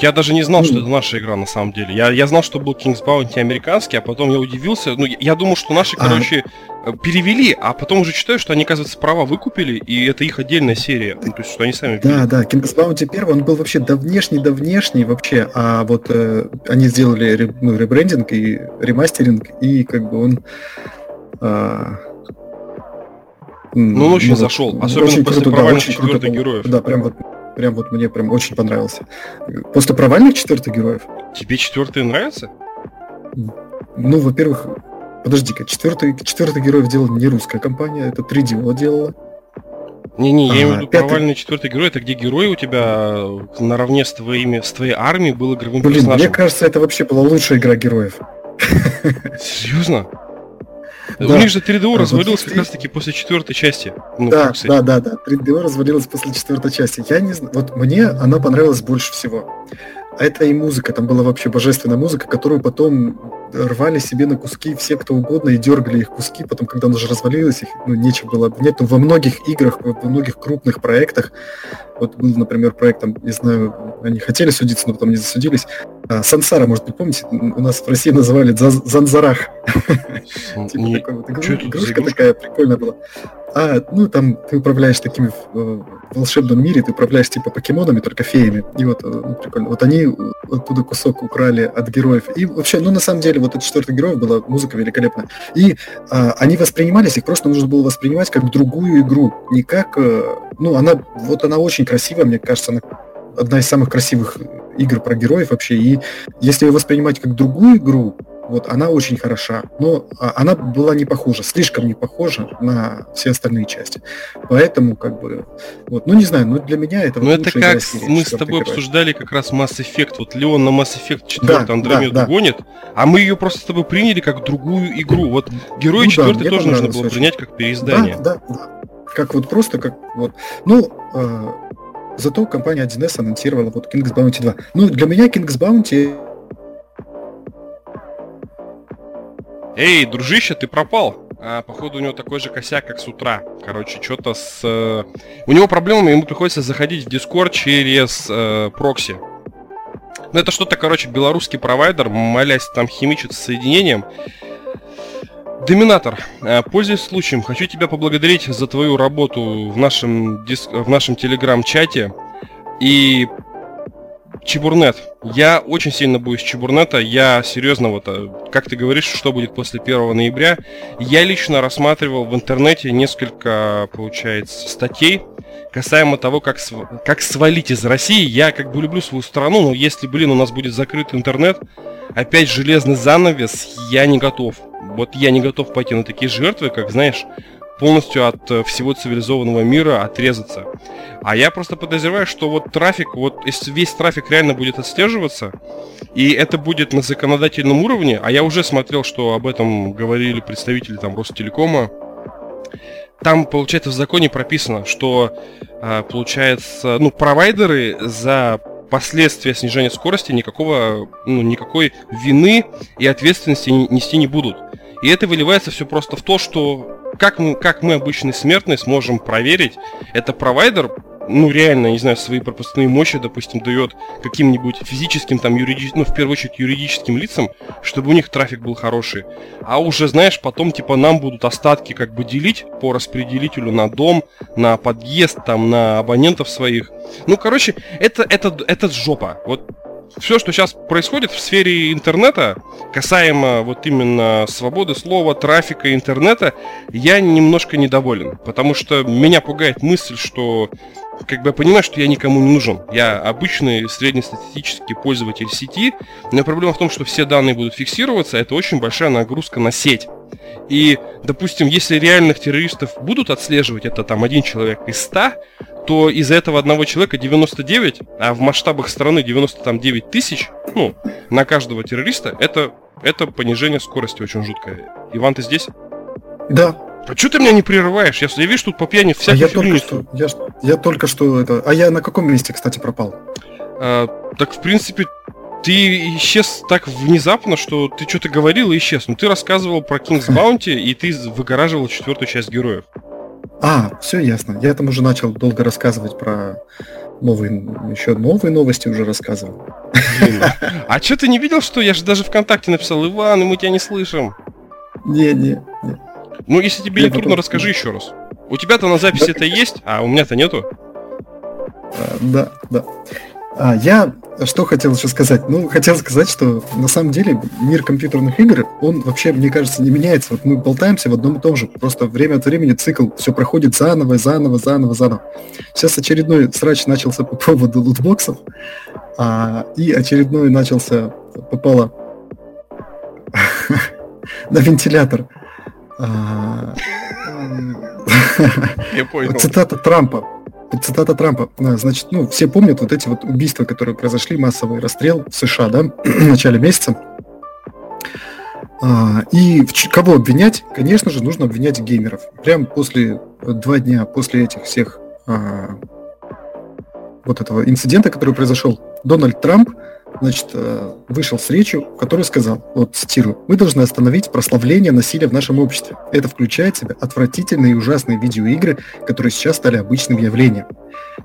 Я даже не знал, что это наша игра на самом деле. Я, я знал, что был King's Bounty американский, а потом я удивился. Ну, я думал, что наши, а... короче, э, перевели, а потом уже читаю, что они, оказывается, права выкупили, и это их отдельная серия. Ну, то есть, что они сами... Да, да, King's Bounty первый, он был вообще до внешний, до внешний вообще, а вот э, они сделали ну, ребрендинг и ремастеринг, и как бы он... Э, ну, он очень ну, зашел, особенно очень после круто, провальных да, четвертых героев. Да, прям вот Прям вот мне прям очень понравился. После провальных четвертых героев. Тебе четвертый нравится? Ну, во-первых, подожди-ка, четвертый, четвертый героев делала не русская компания, это 3DO делала. Не-не, я имею в виду пятый... провальный четвертый герой, это где герой у тебя наравне с твоими, с твоей армией был игровым Блин, персонажем. мне кажется, это вообще была лучшая игра героев. Серьезно? Да. У них же 3DO развалилось как раз таки после четвертой части. Ну, да, да, да, да. 3DO развалилось после четвертой части. Я не знаю. Вот мне она понравилась больше всего. А это и музыка, там была вообще божественная музыка, которую потом рвали себе на куски все, кто угодно, и дергали их куски, потом, когда она уже развалилась, их ну, нечего было обвинять. Но во многих играх, во многих крупных проектах, вот был, например, проект, там, не знаю, они хотели судиться, но потом не засудились. А, Сансара, может быть, помните, у нас в России называли Занзарах. Типа такой вот игрушка такая прикольная была. А, ну, там ты управляешь такими в, в волшебном мире, ты управляешь типа покемонами, только феями. И вот, э, ну, прикольно. Вот они оттуда кусок украли от героев. И вообще, ну, на самом деле, вот от четвертых героев была музыка великолепная. И а, они воспринимались, их просто нужно было воспринимать как другую игру. Не как, э, ну, она, вот она очень красивая, мне кажется, она одна из самых красивых игр про героев вообще. И если ее воспринимать как другую игру, вот она очень хороша, но а, она была не похожа, слишком не похожа на все остальные части. Поэтому, как бы, вот, ну не знаю, ну для меня это. Ну это как серии, мы с тобой обсуждали как раз Mass Effect. Вот Леон на Mass Effect 4 да, Андромеду да, да. гонит, а мы ее просто с тобой приняли как другую игру. Вот герой ну, 4 да, тоже нужно было очень. принять как переиздание. Да, да, да. Как вот просто как вот. Ну, э, зато компания 1С анонсировала вот King's Bounty 2. Ну, для меня King's Bounty Эй, дружище, ты пропал. А, походу у него такой же косяк, как с утра. Короче, что-то с... Э... У него проблемы, ему приходится заходить в Discord через э, прокси. Ну, это что-то, короче, белорусский провайдер, молясь там химичит с соединением. Доминатор, э, пользуясь случаем, хочу тебя поблагодарить за твою работу в нашем, диск... в нашем телеграм-чате. И Чебурнет. Я очень сильно боюсь Чебурнета. Я серьезно, вот, э, как ты говоришь, что будет после 1 ноября. Я лично рассматривал в интернете несколько, получается, статей касаемо того, как, св... как свалить из России. Я как бы люблю свою страну, но если, блин, у нас будет закрыт интернет, опять железный занавес, я не готов. Вот я не готов пойти на такие жертвы, как, знаешь, полностью от э, всего цивилизованного мира отрезаться. А я просто подозреваю, что вот трафик, вот весь трафик реально будет отслеживаться, и это будет на законодательном уровне, а я уже смотрел, что об этом говорили представители там Ростелекома, там, получается, в законе прописано, что, э, получается, ну, провайдеры за последствия снижения скорости никакого, ну, никакой вины и ответственности нести не будут. И это выливается все просто в то, что как мы, как мы, обычные смертные, сможем проверить, это провайдер, ну, реально, не знаю, свои пропускные мощи, допустим, дает каким-нибудь физическим, там, юридическим, ну, в первую очередь, юридическим лицам, чтобы у них трафик был хороший. А уже, знаешь, потом, типа, нам будут остатки как бы делить по распределителю на дом, на подъезд, там, на абонентов своих. Ну, короче, это, это, это жопа. Вот все, что сейчас происходит в сфере интернета, касаемо вот именно свободы слова, трафика интернета, я немножко недоволен. Потому что меня пугает мысль, что как бы я понимаю, что я никому не нужен. Я обычный среднестатистический пользователь сети, но проблема в том, что все данные будут фиксироваться, это очень большая нагрузка на сеть. И, допустим, если реальных террористов будут отслеживать, это там один человек из 100, то из этого одного человека 99, а в масштабах страны 99 тысяч, ну, на каждого террориста, это, это понижение скорости очень жуткое. Иван, ты здесь? Да. А что ты меня не прерываешь? Я, я вижу, тут по пьяни всякие а я только что, я, я только что это... А я на каком месте, кстати, пропал? А, так, в принципе, ты исчез так внезапно, что ты что-то говорил и исчез. Ну, ты рассказывал про King's Bounty, и ты выгораживал четвертую часть героев. А, все ясно. Я там уже начал долго рассказывать про новые, еще новые новости уже рассказывал. Блин, а что ты не видел, что я же даже ВКонтакте написал, Иван, мы тебя не слышим? Не, не, не. Ну, если тебе не трудно, расскажи еще раз. У тебя-то на записи это есть, а у меня-то нету. А, да, да. А, я что хотел еще сказать? Ну, хотел сказать, что на самом деле мир компьютерных игр, он вообще, мне кажется, не меняется. Вот мы болтаемся в одном и том же. Просто время от времени цикл все проходит заново, заново, заново, заново. Сейчас очередной срач начался по поводу лутбоксов, а, и очередной начался, попало на вентилятор. Я понял. Цитата Трампа. Цитата Трампа. А, значит, ну, все помнят вот эти вот убийства, которые произошли, массовый расстрел в США, да, в начале месяца. А, и кого обвинять? Конечно же, нужно обвинять геймеров. Прям после два дня после этих всех а, вот этого инцидента, который произошел, Дональд Трамп значит, э, вышел с речью, в которой сказал, вот цитирую, «Мы должны остановить прославление насилия в нашем обществе. Это включает в себя отвратительные и ужасные видеоигры, которые сейчас стали обычным явлением.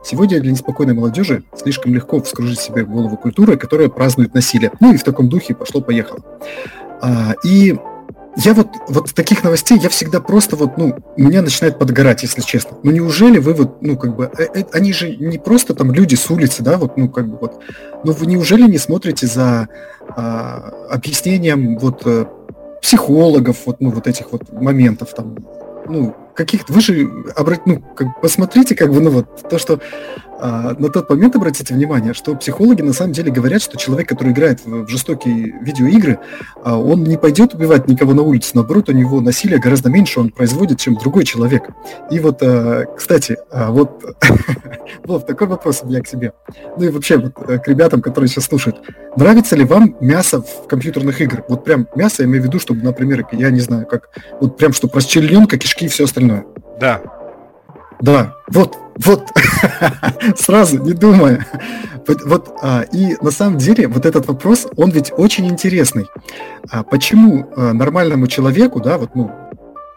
Сегодня для неспокойной молодежи слишком легко вскружить себе голову культуры, которая празднует насилие. Ну и в таком духе пошло-поехало. А, и я вот, вот таких новостей я всегда просто вот, ну, меня начинает подгорать, если честно. Ну неужели вы вот, ну как бы, э, э, они же не просто там люди с улицы, да, вот, ну как бы вот, ну вы неужели не смотрите за а, объяснением вот э, психологов, вот, ну вот этих вот моментов там, ну, каких-то, вы же, обрат, ну, как, посмотрите, как бы, ну, вот, то, что а, на тот момент обратите внимание, что психологи на самом деле говорят, что человек, который играет в, жестокие видеоигры, а, он не пойдет убивать никого на улице, наоборот, у него насилия гораздо меньше он производит, чем другой человек. И вот, а, кстати, вот, Вов, такой вопрос у меня к себе. Ну и вообще вот, э, к ребятам, которые сейчас слушают. Нравится ли вам мясо в компьютерных играх? Вот прям мясо, я имею в виду, чтобы, например, я не знаю, как, вот прям, чтобы расчлененка, кишки и все остальное. Да. Да, вот, вот, сразу, не думая. Вот, вот а, и на самом деле вот этот вопрос, он ведь очень интересный. А почему а, нормальному человеку, да, вот, ну,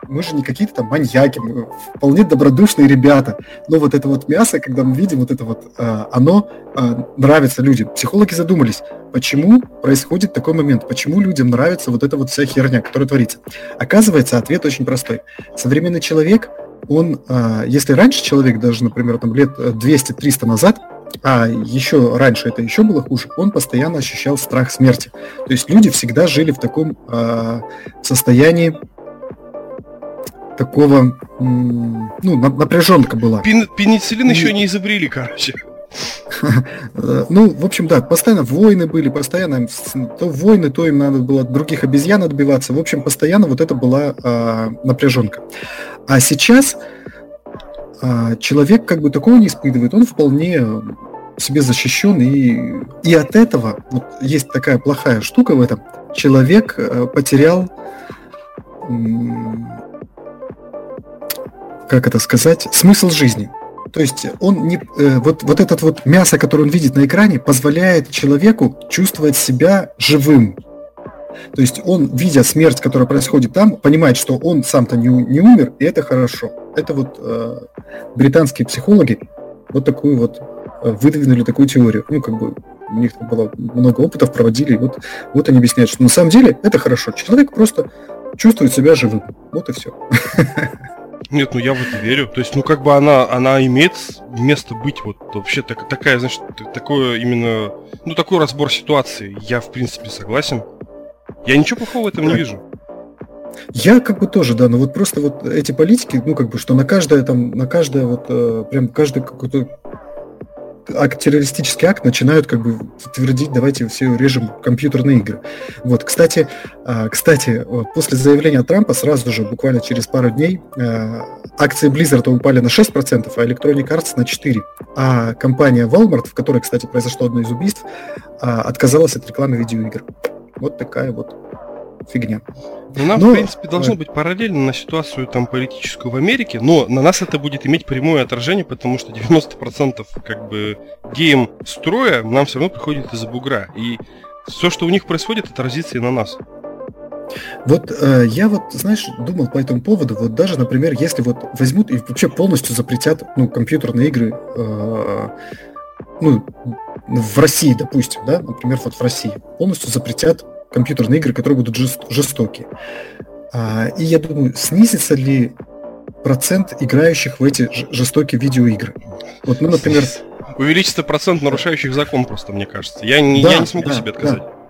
мы же не какие-то там маньяки, мы вполне добродушные ребята. Но вот это вот мясо, когда мы видим вот это вот, а, оно а, нравится людям. Психологи задумались, почему происходит такой момент, почему людям нравится вот эта вот вся херня, которая творится. Оказывается, ответ очень простой. Современный человек он, а, если раньше человек даже, например, там лет 200-300 назад, а еще раньше это еще было хуже, он постоянно ощущал страх смерти. То есть люди всегда жили в таком э, состоянии такого, ну, напряженка была. Пен, пенициллин и... еще не изобрели, короче. Ну, в общем, да, постоянно войны были, постоянно то войны, то им надо было от других обезьян отбиваться. В общем, постоянно вот это была а, напряженка. А сейчас а, человек как бы такого не испытывает, он вполне себе защищен, и, и от этого, вот есть такая плохая штука в этом, человек а, потерял, как это сказать, смысл жизни. То есть он не, э, вот, вот этот вот мясо, которое он видит на экране, позволяет человеку чувствовать себя живым. То есть он, видя смерть, которая происходит там, понимает, что он сам-то не, не умер, и это хорошо. Это вот э, британские психологи вот такую вот э, выдвинули такую теорию. Ну, как бы у них там было много опытов, проводили, и вот, вот они объясняют, что на самом деле это хорошо. Человек просто чувствует себя живым. Вот и все. Нет, ну я в это верю. То есть, ну как бы она, она имеет место быть вот вообще так, такая, значит, такое именно, ну такой разбор ситуации. Я в принципе согласен. Я ничего плохого в этом не вижу. Я как бы тоже, да, но вот просто вот эти политики, ну как бы, что на каждое там, на каждое вот, э, прям каждый какой-то акт, террористический акт начинают как бы твердить, давайте все режем компьютерные игры. Вот, кстати, а, кстати, после заявления Трампа сразу же, буквально через пару дней, а, акции Blizzard упали на 6%, а Electronic Arts на 4%. А компания Walmart, в которой, кстати, произошло одно из убийств, а, отказалась от рекламы видеоигр. Вот такая вот фигня. Ну, нам, но, в принципе, должно быть параллельно на ситуацию там политическую в Америке, но на нас это будет иметь прямое отражение, потому что 90% как бы гейм строя нам все равно приходит из-за бугра. И все, что у них происходит, отразится и на нас. Вот э, я вот, знаешь, думал по этому поводу, вот даже, например, если вот возьмут и вообще полностью запретят, ну, компьютерные игры, э, ну, в России, допустим, да, например, вот в России, полностью запретят компьютерные игры, которые будут жестокие. А, и я думаю, снизится ли процент играющих в эти жестокие видеоигры? Вот, ну, например... Увеличится процент нарушающих закон просто, мне кажется. Я не, да, я не смогу да, себе отказать. Да.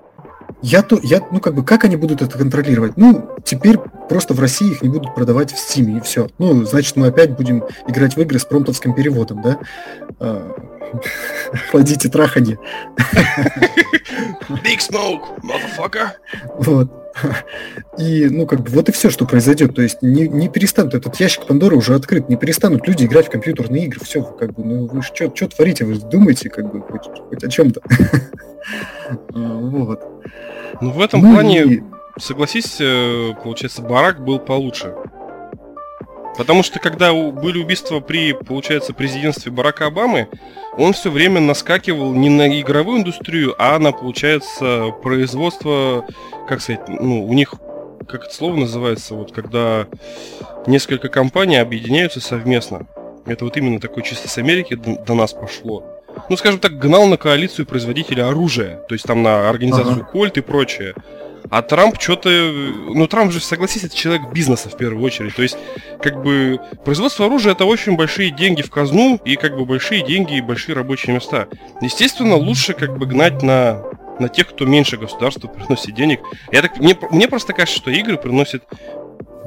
Я то, я, ну как бы, как они будут это контролировать? Ну, теперь просто в России их не будут продавать в Steam и все. Ну, значит, мы опять будем играть в игры с промптовским переводом, да? А, Ходите траханье. Big smoke, motherfucker. Вот. И, ну, как бы, вот и все, что произойдет. То есть не, не перестанут, этот ящик Пандоры уже открыт, не перестанут люди играть в компьютерные игры. Все, как бы, ну, вы что творите, вы думаете, как бы, хоть, хоть о чем-то. Вот. Ну, в этом ну, плане, и... согласись, э, получается, барак был получше. Потому что когда были убийства при, получается, президентстве Барака Обамы, он все время наскакивал не на игровую индустрию, а на, получается, производство, как сказать, ну, у них, как это слово называется, вот когда несколько компаний объединяются совместно. Это вот именно такой чисто с Америки до, до нас пошло. Ну, скажем так, гнал на коалицию производителя оружия, то есть там на организацию ага. Кольт и прочее. А Трамп что-то... Ну, Трамп же, согласись, это человек бизнеса в первую очередь. То есть, как бы, производство оружия это очень большие деньги в казну и, как бы, большие деньги и большие рабочие места. Естественно, лучше, как бы, гнать на на тех, кто меньше государству приносит денег. Я так, мне, мне просто кажется, что игры приносят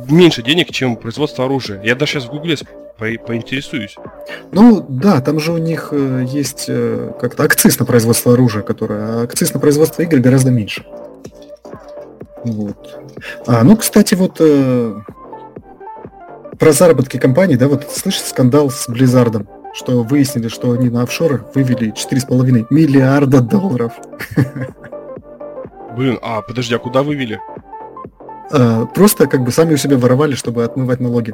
меньше денег, чем производство оружия. Я даже сейчас в гугле по поинтересуюсь. Ну да, там же у них э, есть э, как-то акциз на производство оружия, которое, а акциз на производство игр гораздо меньше. Вот. А, ну, кстати, вот э, про заработки компаний, да, вот слышишь скандал с Близзардом, что выяснили, что они на офшоры вывели 4,5 миллиарда долларов. Блин, а подожди, а куда вывели? А, просто как бы сами у себя воровали, чтобы отмывать налоги.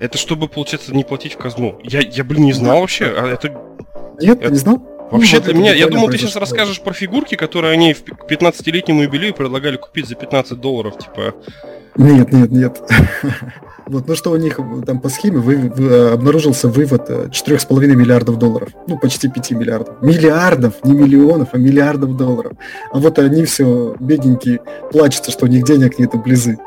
Это чтобы, получается, не платить в казну. Я, я блин, не знал да. вообще. А это... Нет, это... не знал? Вообще ну, для меня, я думал, ты сейчас расскажешь про фигурки, которые они в 15-летнему юбилею предлагали купить за 15 долларов, типа. Нет, нет, нет. Вот, ну что у них там по схеме вы, вы, обнаружился вывод 4,5 э, миллиардов долларов. Ну, почти 5 миллиардов. Миллиардов, не миллионов, а миллиардов долларов. А вот они все бедненькие плачутся, что у них денег нет близы.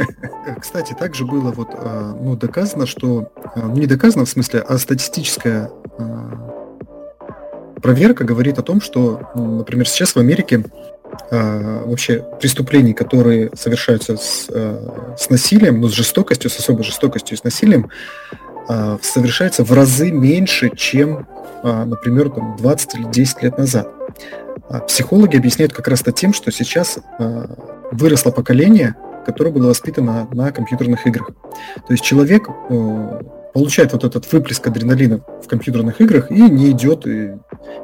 Кстати, также было вот, э, ну, доказано, что, э, ну, не доказано в смысле, а статистическая проверка говорит о том, что, например, сейчас в Америке э, вообще преступлений, которые совершаются с, э, с насилием, ну, с жестокостью, с особой жестокостью и с насилием, э, совершается в разы меньше, чем, э, например, там, 20 или 10 лет назад. А психологи объясняют как раз-то тем, что сейчас э, выросло поколение, которое было воспитано на компьютерных играх. То есть человек получает вот этот выплеск адреналина в компьютерных играх и не идет, и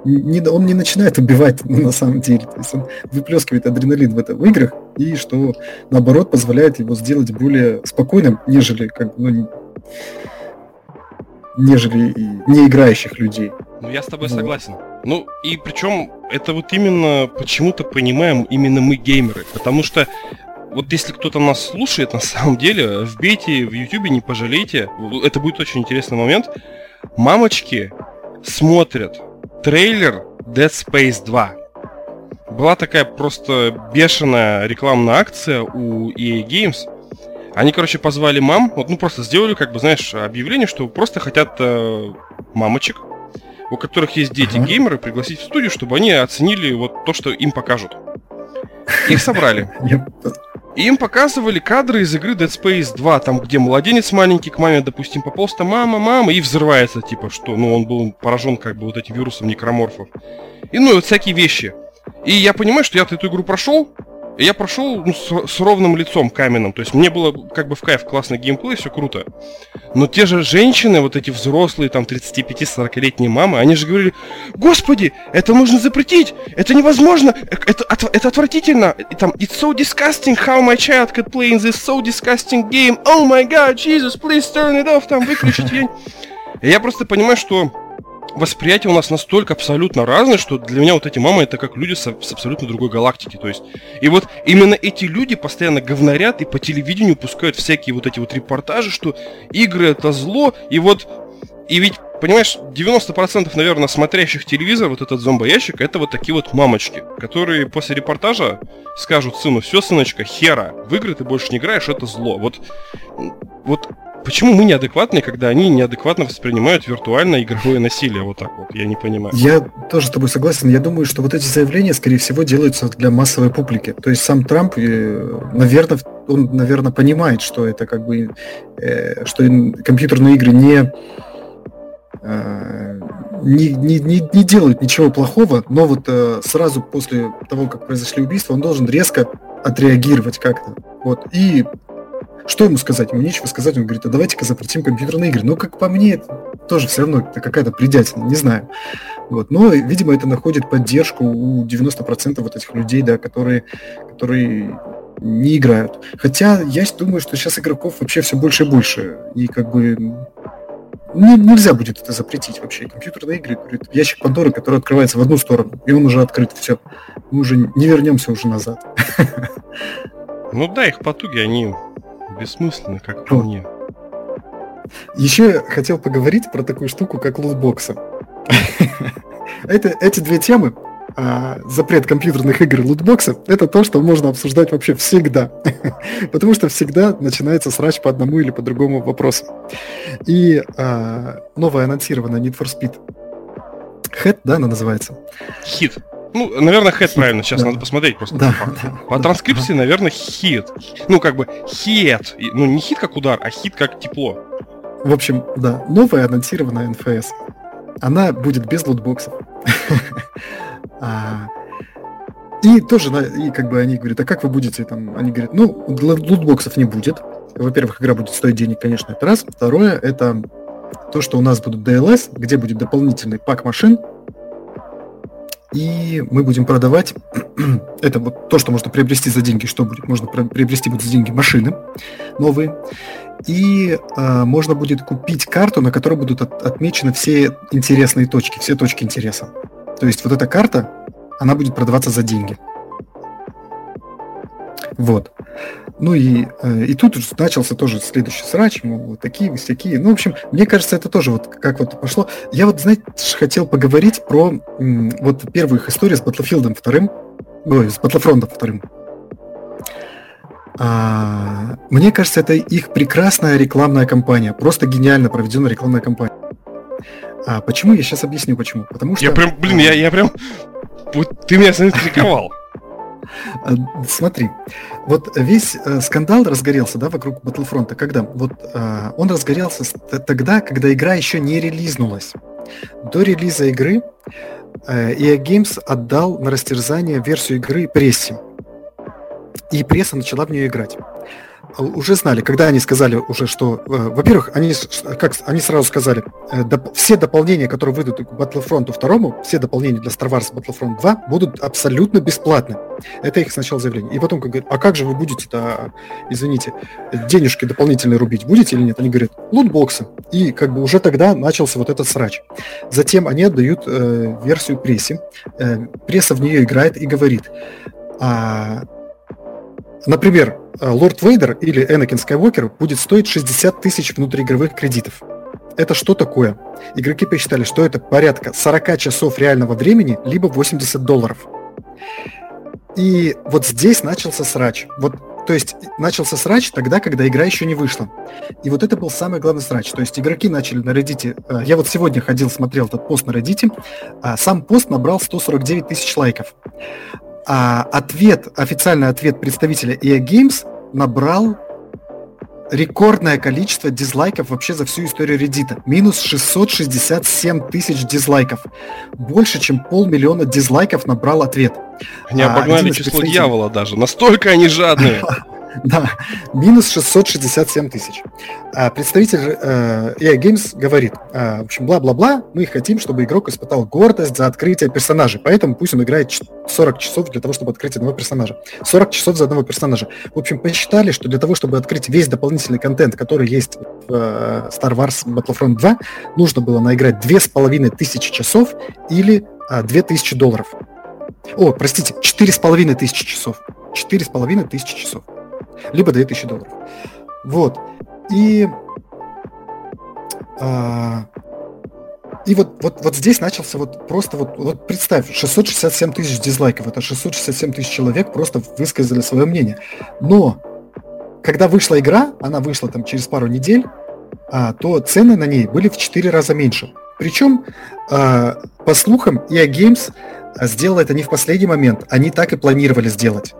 не, он не начинает убивать ну, на самом деле. То есть он выплескивает адреналин в, это, в играх, и что наоборот позволяет его сделать более спокойным, нежели как ну, нежели не играющих людей. Ну я с тобой вот. согласен. Ну и причем это вот именно почему-то понимаем именно мы геймеры, потому что вот если кто-то нас слушает, на самом деле, вбейте в YouTube, не пожалейте. Это будет очень интересный момент. Мамочки смотрят трейлер Dead Space 2. Была такая просто бешеная рекламная акция у EA Games. Они, короче, позвали мам, вот, ну, просто сделали, как бы, знаешь, объявление, что просто хотят э, мамочек, у которых есть дети-геймеры, пригласить в студию, чтобы они оценили вот то, что им покажут. Их собрали. И им показывали кадры из игры Dead Space 2, там, где младенец маленький к маме, допустим, пополз, там, мама, мама, и взрывается, типа, что, ну, он был поражен, как бы, вот этим вирусом некроморфов. И, ну, и вот всякие вещи. И я понимаю, что я эту игру прошел, я прошел ну, с, с ровным лицом каменным. То есть мне было как бы в кайф классный геймплей, все круто. Но те же женщины, вот эти взрослые, там 35-40-летние мамы, они же говорили, господи, это нужно запретить, это невозможно, это, это, это отвратительно. И там, it's so disgusting how my child could play in this so disgusting game. Oh my god, Jesus, please turn it off, там выключить. Я... я просто понимаю, что восприятие у нас настолько абсолютно разное, что для меня вот эти мамы это как люди с, с абсолютно другой галактики. То есть, и вот именно эти люди постоянно говнорят и по телевидению пускают всякие вот эти вот репортажи, что игры это зло, и вот, и ведь Понимаешь, 90% наверное, смотрящих телевизор, вот этот зомбоящик, это вот такие вот мамочки, которые после репортажа скажут сыну, все, сыночка, хера, в игры ты больше не играешь, это зло. Вот, вот Почему мы неадекватные, когда они неадекватно воспринимают виртуальное игровое насилие? Вот так вот, я не понимаю. Я тоже с тобой согласен. Я думаю, что вот эти заявления, скорее всего, делаются для массовой публики. То есть сам Трамп, э, наверное, он, наверное, понимает, что это как бы, э, что компьютерные игры не, э, не, не, не, не делают ничего плохого, но вот сразу после того, как произошли убийства, он должен резко отреагировать как-то. Вот. И что ему сказать? Ему нечего сказать. Он говорит, а давайте-ка запретим компьютерные игры. Ну, как по мне, это тоже все равно это какая-то предятина, не знаю. Вот. Но, видимо, это находит поддержку у 90% вот этих людей, да, которые, которые не играют. Хотя я думаю, что сейчас игроков вообще все больше и больше. И как бы не, нельзя будет это запретить вообще. Компьютерные игры, говорит, ящик Пандоры, который открывается в одну сторону, и он уже открыт, все. Мы уже не вернемся уже назад. Ну да, их потуги, они бессмысленно, как по мне. Еще я хотел поговорить про такую штуку, как лутбоксы. это, эти две темы, а, запрет компьютерных игр и лутбоксы, это то, что можно обсуждать вообще всегда. Потому что всегда начинается срач по одному или по другому вопросу. И а, новая анонсированная Need for Speed Head, да, она называется? Хит. Ну, наверное, хит правильно. Сейчас да. надо посмотреть просто. Да, по, да, по транскрипции, да. наверное, хит. Ну, как бы хит. Ну, не хит как удар, а хит как тепло. В общем, да, новая анонсированная NFS. Она будет без лутбоксов. А, и тоже, и как бы они говорят, а как вы будете там? Они говорят, ну, лутбоксов не будет. Во-первых, игра будет стоить денег, конечно, это раз. Второе, это то, что у нас будут DLS, где будет дополнительный пак машин, и мы будем продавать, это вот то, что можно приобрести за деньги, что будет? Можно приобрести будет за деньги машины новые, и э, можно будет купить карту, на которой будут от, отмечены все интересные точки, все точки интереса. То есть вот эта карта, она будет продаваться за деньги. Вот. Ну и, э, и тут начался тоже следующий срач, мол, вот такие, вот такие. Ну, в общем, мне кажется, это тоже вот как вот пошло. Я вот, знаете, хотел поговорить про вот первую их историю с Battlefield вторым, ой, с Battlefront вторым. А, мне кажется, это их прекрасная рекламная кампания, просто гениально проведенная рекламная кампания. А почему? Я сейчас объясню почему. Потому что... Я прям, блин, я, я прям... Ты меня заинтриговал. Э, смотри, вот весь э, скандал разгорелся, да, вокруг Battlefront, когда? Вот э, он разгорелся тогда, когда игра еще не релизнулась. До релиза игры EA Games отдал на растерзание версию игры прессе. И пресса начала в нее играть уже знали, когда они сказали уже, что, э, во-первых, они, как, они сразу сказали, э, доп, все дополнения, которые выйдут к Battlefront 2, все дополнения для Star Wars Battlefront 2 будут абсолютно бесплатны. Это их сначала заявление. И потом как говорят, а как же вы будете-то, извините, денежки дополнительные рубить, будете или нет? Они говорят, лутбоксы. И как бы уже тогда начался вот этот срач. Затем они отдают э, версию прессе. Э, пресса в нее играет и говорит, а, Например, э, Лорд Вейдер или Энакин Скайуокер будет стоить 60 тысяч внутриигровых кредитов. Это что такое? Игроки посчитали, что это порядка 40 часов реального времени, либо 80 долларов. И вот здесь начался срач. Вот, то есть начался срач тогда, когда игра еще не вышла. И вот это был самый главный срач. То есть игроки начали на Reddit... Э, я вот сегодня ходил, смотрел этот пост на Reddit. А сам пост набрал 149 тысяч лайков. А ответ, официальный ответ представителя EA Games набрал рекордное количество дизлайков вообще за всю историю Reddit. Минус 667 тысяч дизлайков. Больше, чем полмиллиона дизлайков набрал ответ. Они а, обогнали число дьявола даже. Настолько они жадные. Да, минус 667 тысяч. А представитель э, EA Games говорит, э, в общем, бла-бла-бла, мы хотим, чтобы игрок испытал гордость за открытие персонажей, поэтому пусть он играет 40 часов для того, чтобы открыть одного персонажа. 40 часов за одного персонажа. В общем, посчитали, что для того, чтобы открыть весь дополнительный контент, который есть в э, Star Wars Battlefront 2, нужно было наиграть 2500 часов или э, 2000 долларов. О, простите, 4500 часов. 4500 часов либо 2000 долларов. Вот. И, а, и вот, вот, вот здесь начался вот просто вот, вот представь, 667 тысяч дизлайков, это 667 тысяч человек просто высказали свое мнение. Но когда вышла игра, она вышла там через пару недель, а, то цены на ней были в 4 раза меньше. Причем, а, по слухам, EA Games сделала это не в последний момент, они так и планировали сделать.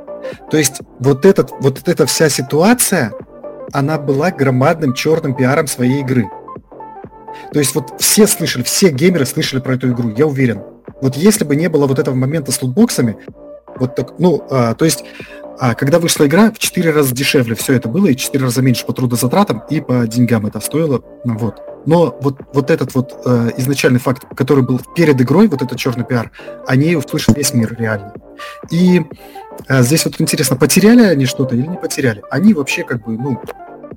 То есть вот, этот, вот эта вся ситуация, она была громадным черным пиаром своей игры. То есть вот все слышали, все геймеры слышали про эту игру, я уверен. Вот если бы не было вот этого момента с лутбоксами, вот так, ну, а, то есть, а, когда вышла игра, в 4 раза дешевле все это было, и в 4 раза меньше по трудозатратам, и по деньгам это стоило, ну, вот. Но вот, вот этот вот э, изначальный факт, который был перед игрой, вот этот черный пиар, они услышал весь мир реально. И э, здесь вот интересно, потеряли они что-то или не потеряли? Они вообще как бы, ну,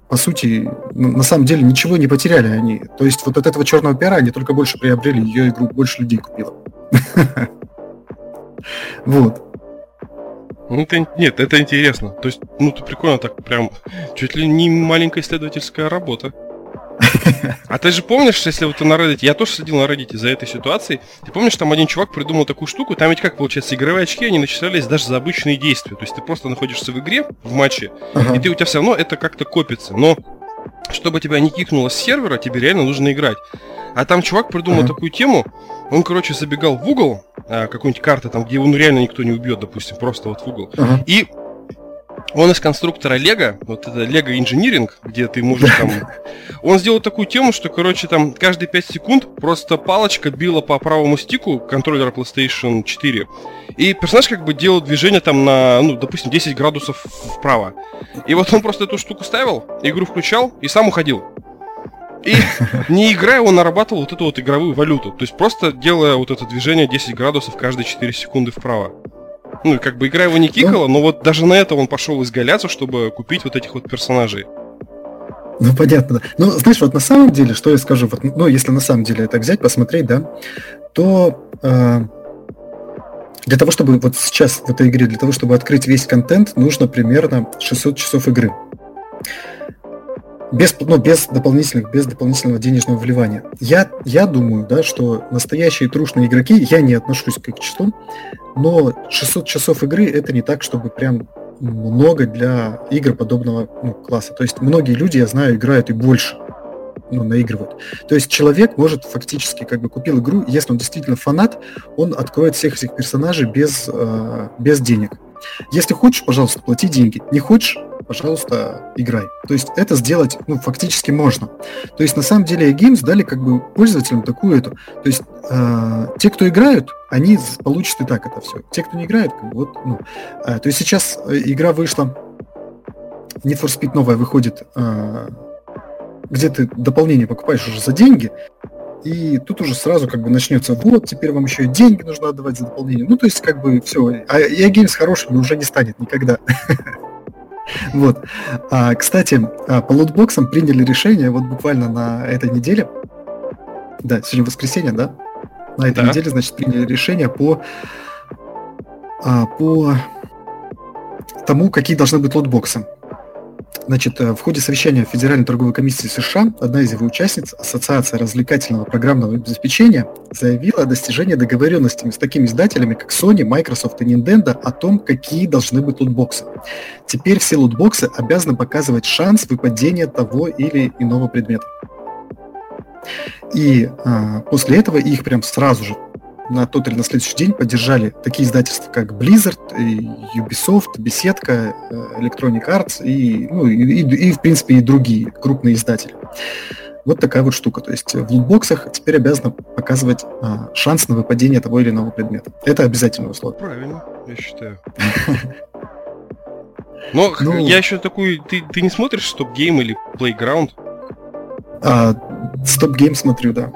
по сути, на самом деле ничего не потеряли они. То есть вот от этого черного пиара они только больше приобрели, ее игру больше людей купило. Вот. Ну, это, нет, это интересно. То есть, ну, это прикольно так прям, чуть ли не маленькая исследовательская работа. А ты же помнишь, если вот ты на Reddit, я тоже следил на Reddit за этой ситуацией, ты помнишь, там один чувак придумал такую штуку, там ведь как получается, игровые очки, они начислялись даже за обычные действия, то есть ты просто находишься в игре, в матче, ага. и ты у тебя все равно это как-то копится, но чтобы тебя не кикнуло с сервера, тебе реально нужно играть. А там чувак придумал ага. такую тему, он, короче, забегал в угол, а, какой-нибудь карты, там, где его ну, реально никто не убьет, допустим, просто вот в угол, ага. и он из конструктора Лего, вот это Лего Engineering, где ты можешь там... Он сделал такую тему, что, короче, там каждые 5 секунд просто палочка била по правому стику контроллера PlayStation 4. И персонаж как бы делал движение там на, ну, допустим, 10 градусов вправо. И вот он просто эту штуку ставил, игру включал и сам уходил. И не играя, он нарабатывал вот эту вот игровую валюту. То есть просто делая вот это движение 10 градусов каждые 4 секунды вправо. Ну, как бы игра его не кикала, но вот даже на это он пошел изгаляться, чтобы купить вот этих вот персонажей. Ну, понятно. Ну, знаешь, вот на самом деле, что я скажу, вот, ну, если на самом деле это взять, посмотреть, да, то э, для того, чтобы вот сейчас в этой игре, для того, чтобы открыть весь контент, нужно примерно 600 часов игры без, ну, без дополнительных, без дополнительного денежного вливания. Я, я думаю, да, что настоящие трушные игроки, я не отношусь к их числу, но 600 часов игры это не так, чтобы прям много для игр подобного ну, класса. То есть многие люди, я знаю, играют и больше ну, наигрывают. То есть человек может фактически, как бы купил игру, если он действительно фанат, он откроет всех этих персонажей без, э, без денег. Если хочешь, пожалуйста, плати деньги. Не хочешь, пожалуйста, играй. То есть это сделать, ну, фактически можно. То есть на самом деле Games дали как бы пользователям такую эту. То есть э, те, кто играют, они получат и так это все. Те, кто не играет, как бы вот, ну. Э, то есть сейчас э, игра вышла, Need for Speed новая выходит, э, где ты дополнение покупаешь уже за деньги, и тут уже сразу как бы начнется, вот, теперь вам еще и деньги нужно отдавать за дополнение. Ну, то есть, как бы, все. А геймс хорошим уже не станет никогда. Вот. А, кстати, а, по лутбоксам приняли решение вот буквально на этой неделе. Да, сегодня воскресенье, да? На этой да. неделе, значит, приняли решение по, а, по тому, какие должны быть лутбоксы. Значит, э, в ходе совещания Федеральной торговой комиссии США одна из его участниц, Ассоциация развлекательного программного обеспечения, заявила о достижении договоренности с такими издателями, как Sony, Microsoft и Nintendo о том, какие должны быть лутбоксы. Теперь все лутбоксы обязаны показывать шанс выпадения того или иного предмета. И а, после этого их прям сразу же на тот или на следующий день поддержали такие издательства, как Blizzard, Ubisoft, Беседка, Electronic Arts и, ну, и, и, и, в принципе, и другие крупные издатели. Вот такая вот штука. То есть в лутбоксах теперь обязаны показывать а, шанс на выпадение того или иного предмета. Это обязательное условие. Правильно, я считаю. Но ну, я еще такой... Ты, ты не смотришь StopGame или Playground? А, StopGame смотрю, да.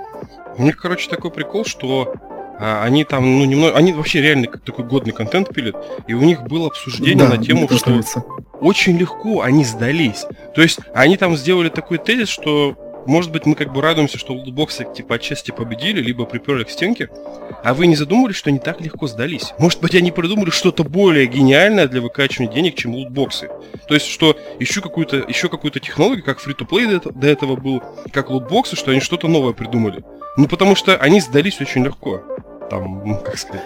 У них, короче, такой прикол, что а, они там, ну, немного... Они вообще реально такой годный контент пилят. И у них было обсуждение да, на тему, что нравится. очень легко они сдались. То есть они там сделали такой тезис, что может быть, мы как бы радуемся, что лутбоксы типа отчасти победили, либо приперли к стенке, а вы не задумывались, что они так легко сдались? Может быть, они придумали что-то более гениальное для выкачивания денег, чем лутбоксы? То есть, что еще какую-то еще какую-то технологию, как free-to-play до, до этого был, как лутбоксы, что они что-то новое придумали. Ну, потому что они сдались очень легко. Там, ну, как сказать...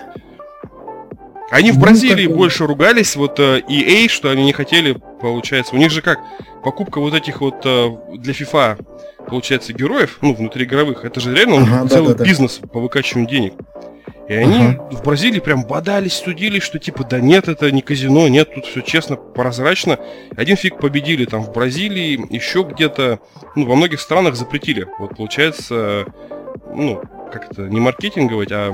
Они в ну, Бразилии ну, больше ругались, вот э, EA, что они не хотели, получается. У них же как, покупка вот этих вот э, для FIFA получается, героев, ну, внутриигровых, это же реально ага, целый да, да, бизнес да. по выкачиванию денег. И они ага. в Бразилии прям бодались, судили, что типа, да нет, это не казино, нет, тут все честно, прозрачно. Один фиг победили там в Бразилии, еще где-то, ну, во многих странах запретили. Вот получается, ну, как это, не маркетинговать, а,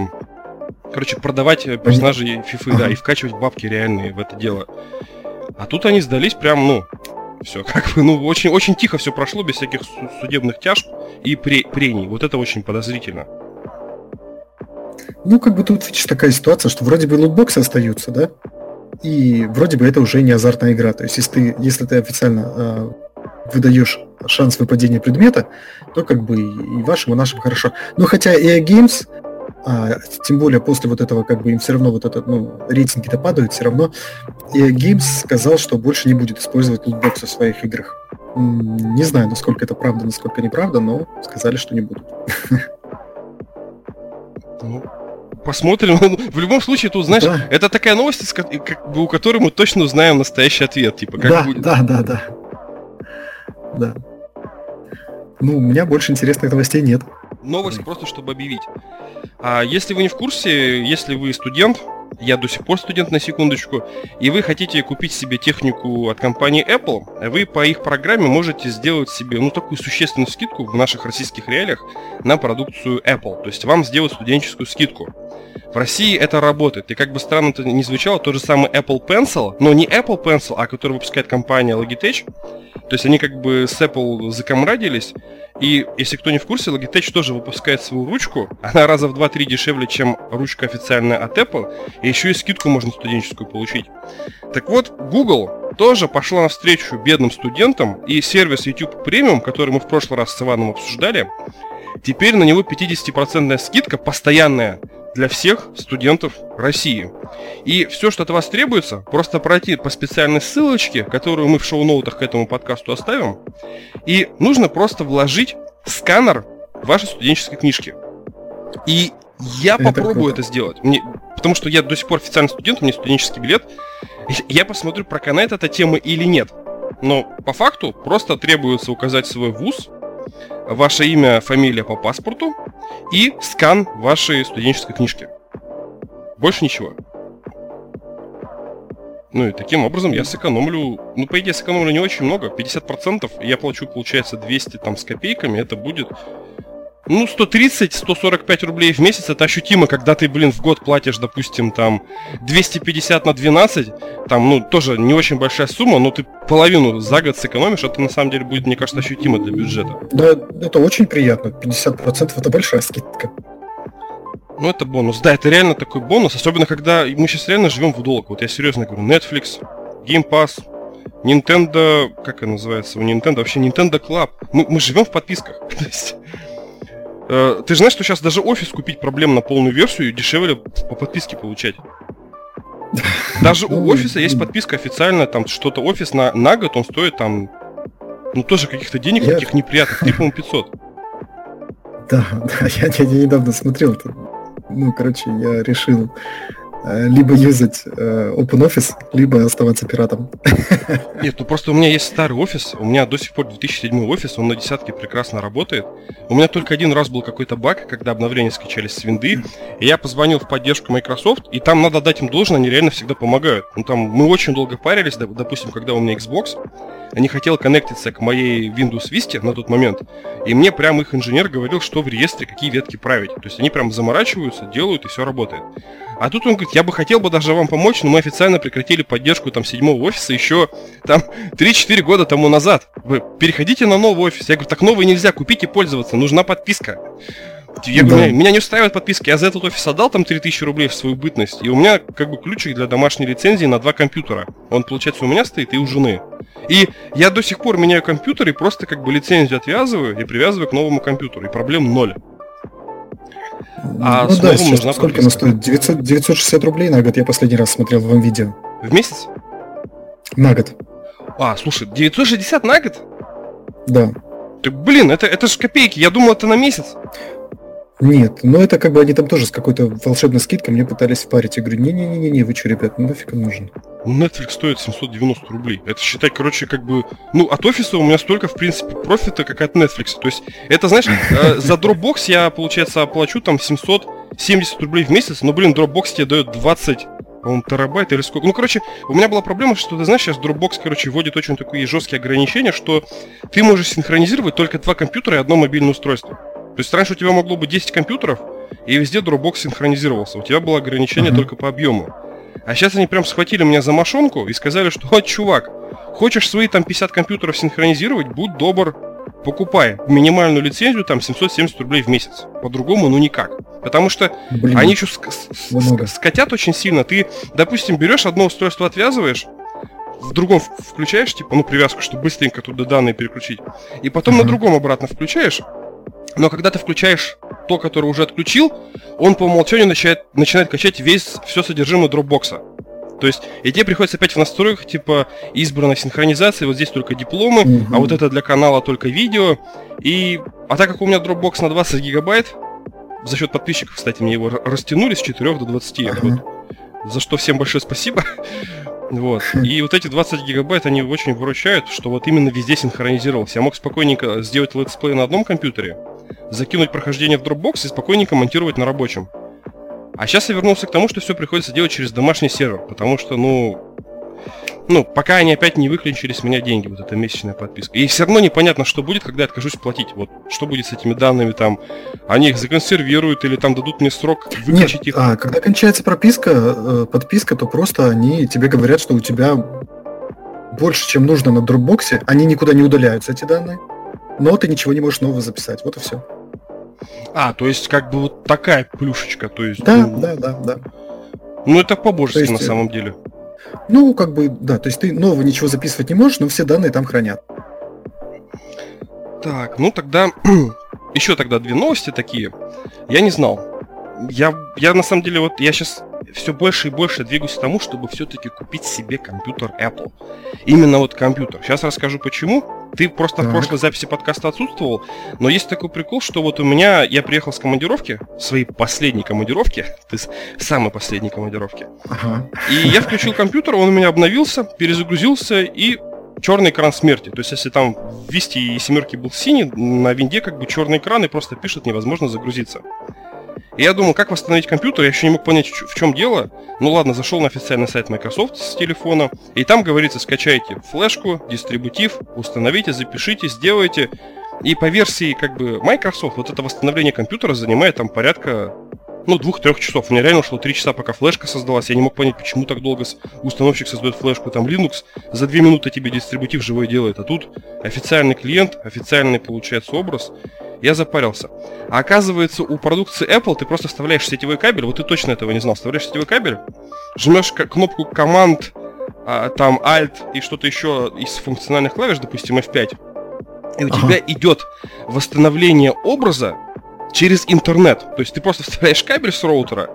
короче, продавать персонажей FIFA, да, и вкачивать бабки реальные в это дело. А тут они сдались прям, ну, все как бы, ну, очень, очень тихо все прошло, без всяких судебных тяжб и пре прений. Вот это очень подозрительно. Ну, как бы тут, видишь, такая ситуация, что вроде бы лутбоксы остаются, да? И вроде бы это уже не азартная игра. То есть, если ты, если ты официально э, выдаешь шанс выпадения предмета, то как бы и вашим, и нашим хорошо. Но хотя EA Games а, тем более после вот этого, как бы им все равно вот этот, ну, рейтинги-то падают, все равно EA Games сказал, что больше не будет использовать лутбоксы в своих играх. Не знаю, насколько это правда, насколько неправда, но сказали, что не будут. Ну, посмотрим. В любом случае, тут, знаешь, да. это такая новость, как бы, у которой мы точно узнаем настоящий ответ. Типа, как да, будет. да, да, да. Да. Ну, у меня больше интересных новостей нет. Новость просто, чтобы объявить. А если вы не в курсе, если вы студент, я до сих пор студент на секундочку, и вы хотите купить себе технику от компании Apple, вы по их программе можете сделать себе ну, такую существенную скидку в наших российских реалиях на продукцию Apple. То есть вам сделают студенческую скидку. В России это работает. И как бы странно это ни звучало, тот же самый Apple Pencil, но не Apple Pencil, а который выпускает компания Logitech. То есть они как бы с Apple закомрадились. И если кто не в курсе, Logitech тоже выпускает свою ручку. Она раза в 2-3 дешевле, чем ручка официальная от Apple. И еще и скидку можно студенческую получить. Так вот, Google тоже пошла навстречу бедным студентам. И сервис YouTube Premium, который мы в прошлый раз с Иваном обсуждали, теперь на него 50% скидка постоянная для всех студентов России. И все, что от вас требуется, просто пройти по специальной ссылочке, которую мы в шоу-ноутах к этому подкасту оставим, и нужно просто вложить сканер вашей студенческой книжки. И я это попробую круто. это сделать. Мне, потому что я до сих пор официальный студент, у меня студенческий билет. Я посмотрю, проканает эта тема или нет. Но по факту просто требуется указать свой вуз, ваше имя, фамилия по паспорту и скан вашей студенческой книжки. Больше ничего. Ну и таким образом я сэкономлю, ну по идее сэкономлю не очень много, 50%, я плачу, получается, 200 там с копейками, это будет ну, 130-145 рублей в месяц это ощутимо, когда ты, блин, в год платишь, допустим, там 250 на 12, там, ну, тоже не очень большая сумма, но ты половину за год сэкономишь, это на самом деле будет, мне кажется, ощутимо для бюджета. Да, это очень приятно, 50% это большая скидка. Ну, это бонус. Да, это реально такой бонус, особенно когда мы сейчас реально живем в долг. Вот я серьезно говорю, Netflix, Game Pass, Nintendo, как это называется у Nintendo, вообще Nintendo Club. Мы, мы живем в подписках. То есть Э, ты же знаешь, что сейчас даже офис купить проблем на полную версию дешевле по подписке получать. Даже у офиса есть подписка официальная, там что-то офис на, на год, он стоит там, ну тоже каких-то денег я... таких неприятных, 3, по 500. Да, да, я, я, я недавно смотрел, ну, короче, я решил либо юзать э, OpenOffice, либо оставаться пиратом. Нет, ну просто у меня есть старый офис, у меня до сих пор 2007 офис, он на десятке прекрасно работает. У меня только один раз был какой-то баг, когда обновления скачались с винды, и я позвонил в поддержку Microsoft, и там надо дать им должное, они реально всегда помогают. Ну там мы очень долго парились, допустим, когда у меня Xbox, не хотел коннектиться к моей Windows Vista на тот момент, и мне прям их инженер говорил, что в реестре какие ветки править. То есть они прям заморачиваются, делают, и все работает. А тут он говорит, я бы хотел бы даже вам помочь, но мы официально прекратили поддержку там седьмого офиса еще там 3-4 года тому назад. Вы переходите на новый офис. Я говорю, так новый нельзя купить и пользоваться, нужна подписка. Я говорю, меня, меня не устраивает подписка, я за этот офис отдал там 3000 рублей в свою бытность, и у меня как бы ключик для домашней лицензии на два компьютера. Он, получается, у меня стоит и у жены. И я до сих пор меняю компьютер и просто как бы лицензию отвязываю и привязываю к новому компьютеру, и проблем ноль. А ну да, сейчас сколько она стоит? 900, 960 рублей на год, я последний раз смотрел в вам видео. В месяц? На год. А, слушай, 960 на год? Да. Ты, блин, это, это же копейки, я думал, это на месяц. Нет, но это как бы они там тоже с какой-то волшебной скидкой мне пытались впарить. Я говорю, не-не-не, вы что, ребят, ну нафиг он нужен? Ну, Netflix стоит 790 рублей. Это считай, короче, как бы... Ну, от офиса у меня столько, в принципе, профита, как от Netflix. То есть, это, знаешь, э, за Dropbox я, получается, оплачу там 770 рублей в месяц, но, блин, Dropbox тебе дает 20 по-моему, терабайт или сколько. Ну, короче, у меня была проблема, что, ты знаешь, сейчас Dropbox, короче, вводит очень такие жесткие ограничения, что ты можешь синхронизировать только два компьютера и одно мобильное устройство. То есть раньше у тебя могло быть 10 компьютеров, и везде Dropbox синхронизировался. У тебя было ограничение uh-huh. только по объему. А сейчас они прям схватили меня за мошонку и сказали, что вот, чувак, хочешь свои там 50 компьютеров синхронизировать, будь добр, покупай минимальную лицензию, там 770 рублей в месяц. По-другому, ну никак. Потому что Блин, они еще ск- ск- скотят очень сильно. Ты, допустим, берешь одно устройство, отвязываешь, в другом включаешь, типа, ну, привязку, чтобы быстренько туда данные переключить. И потом uh-huh. на другом обратно включаешь, но когда ты включаешь то, которое уже отключил, он по умолчанию начинает, начинает качать весь, все содержимое дропбокса. То есть, и тебе приходится опять в настройках, типа, избранной синхронизации, вот здесь только дипломы, mm-hmm. а вот это для канала только видео. И, а так как у меня Dropbox на 20 гигабайт, за счет подписчиков, кстати, мне его растянули с 4 до 20. Uh-huh. Вот, за что всем большое спасибо. Вот. И вот эти 20 гигабайт, они очень выручают, что вот именно везде синхронизировался. Я мог спокойненько сделать летсплей на одном компьютере, закинуть прохождение в Dropbox и спокойненько монтировать на рабочем. А сейчас я вернулся к тому, что все приходится делать через домашний сервер, потому что, ну, ну, пока они опять не выключили с меня деньги, вот эта месячная подписка. И все равно непонятно, что будет, когда я откажусь платить. Вот что будет с этими данными там. Они их законсервируют или там дадут мне срок выключить Нет, их. А, когда кончается прописка, э, подписка, то просто они тебе говорят, что у тебя больше, чем нужно на дропбоксе, они никуда не удаляются, эти данные, но ты ничего не можешь нового записать. Вот и все. А, то есть как бы вот такая плюшечка, то есть... Да, ну, да, да, да. Ну это по-божески на самом деле. Ну, как бы, да, то есть ты нового ничего записывать не можешь, но все данные там хранят. Так, ну тогда еще тогда две новости такие. Я не знал. Я, я на самом деле вот я сейчас все больше и больше двигаюсь к тому, чтобы все-таки купить себе компьютер Apple. Именно вот компьютер. Сейчас расскажу почему. Ты просто так. в прошлой записи подкаста отсутствовал, но есть такой прикол, что вот у меня, я приехал с командировки, своей последней командировки, ты самой последней командировки, ага. и я включил компьютер, он у меня обновился, перезагрузился, и черный экран смерти. То есть, если там в Висте и семерке был синий, на винде как бы черный экран и просто пишет невозможно загрузиться. И я думал, как восстановить компьютер, я еще не мог понять, в чем дело. Ну ладно, зашел на официальный сайт Microsoft с телефона, и там говорится, скачайте флешку, дистрибутив, установите, запишите, сделайте. И по версии как бы Microsoft вот это восстановление компьютера занимает там порядка ну, двух-трех часов. У меня реально ушло три часа, пока флешка создалась. Я не мог понять, почему так долго установщик создает флешку. Там Linux за две минуты тебе дистрибутив живой делает. А тут официальный клиент, официальный получается образ я запарился. А оказывается, у продукции Apple ты просто вставляешь сетевой кабель, вот ты точно этого не знал, вставляешь сетевой кабель, жмешь кнопку команд, а, там Alt и что-то еще из функциональных клавиш, допустим, F5, и у ага. тебя идет восстановление образа через интернет. То есть ты просто вставляешь кабель с роутера,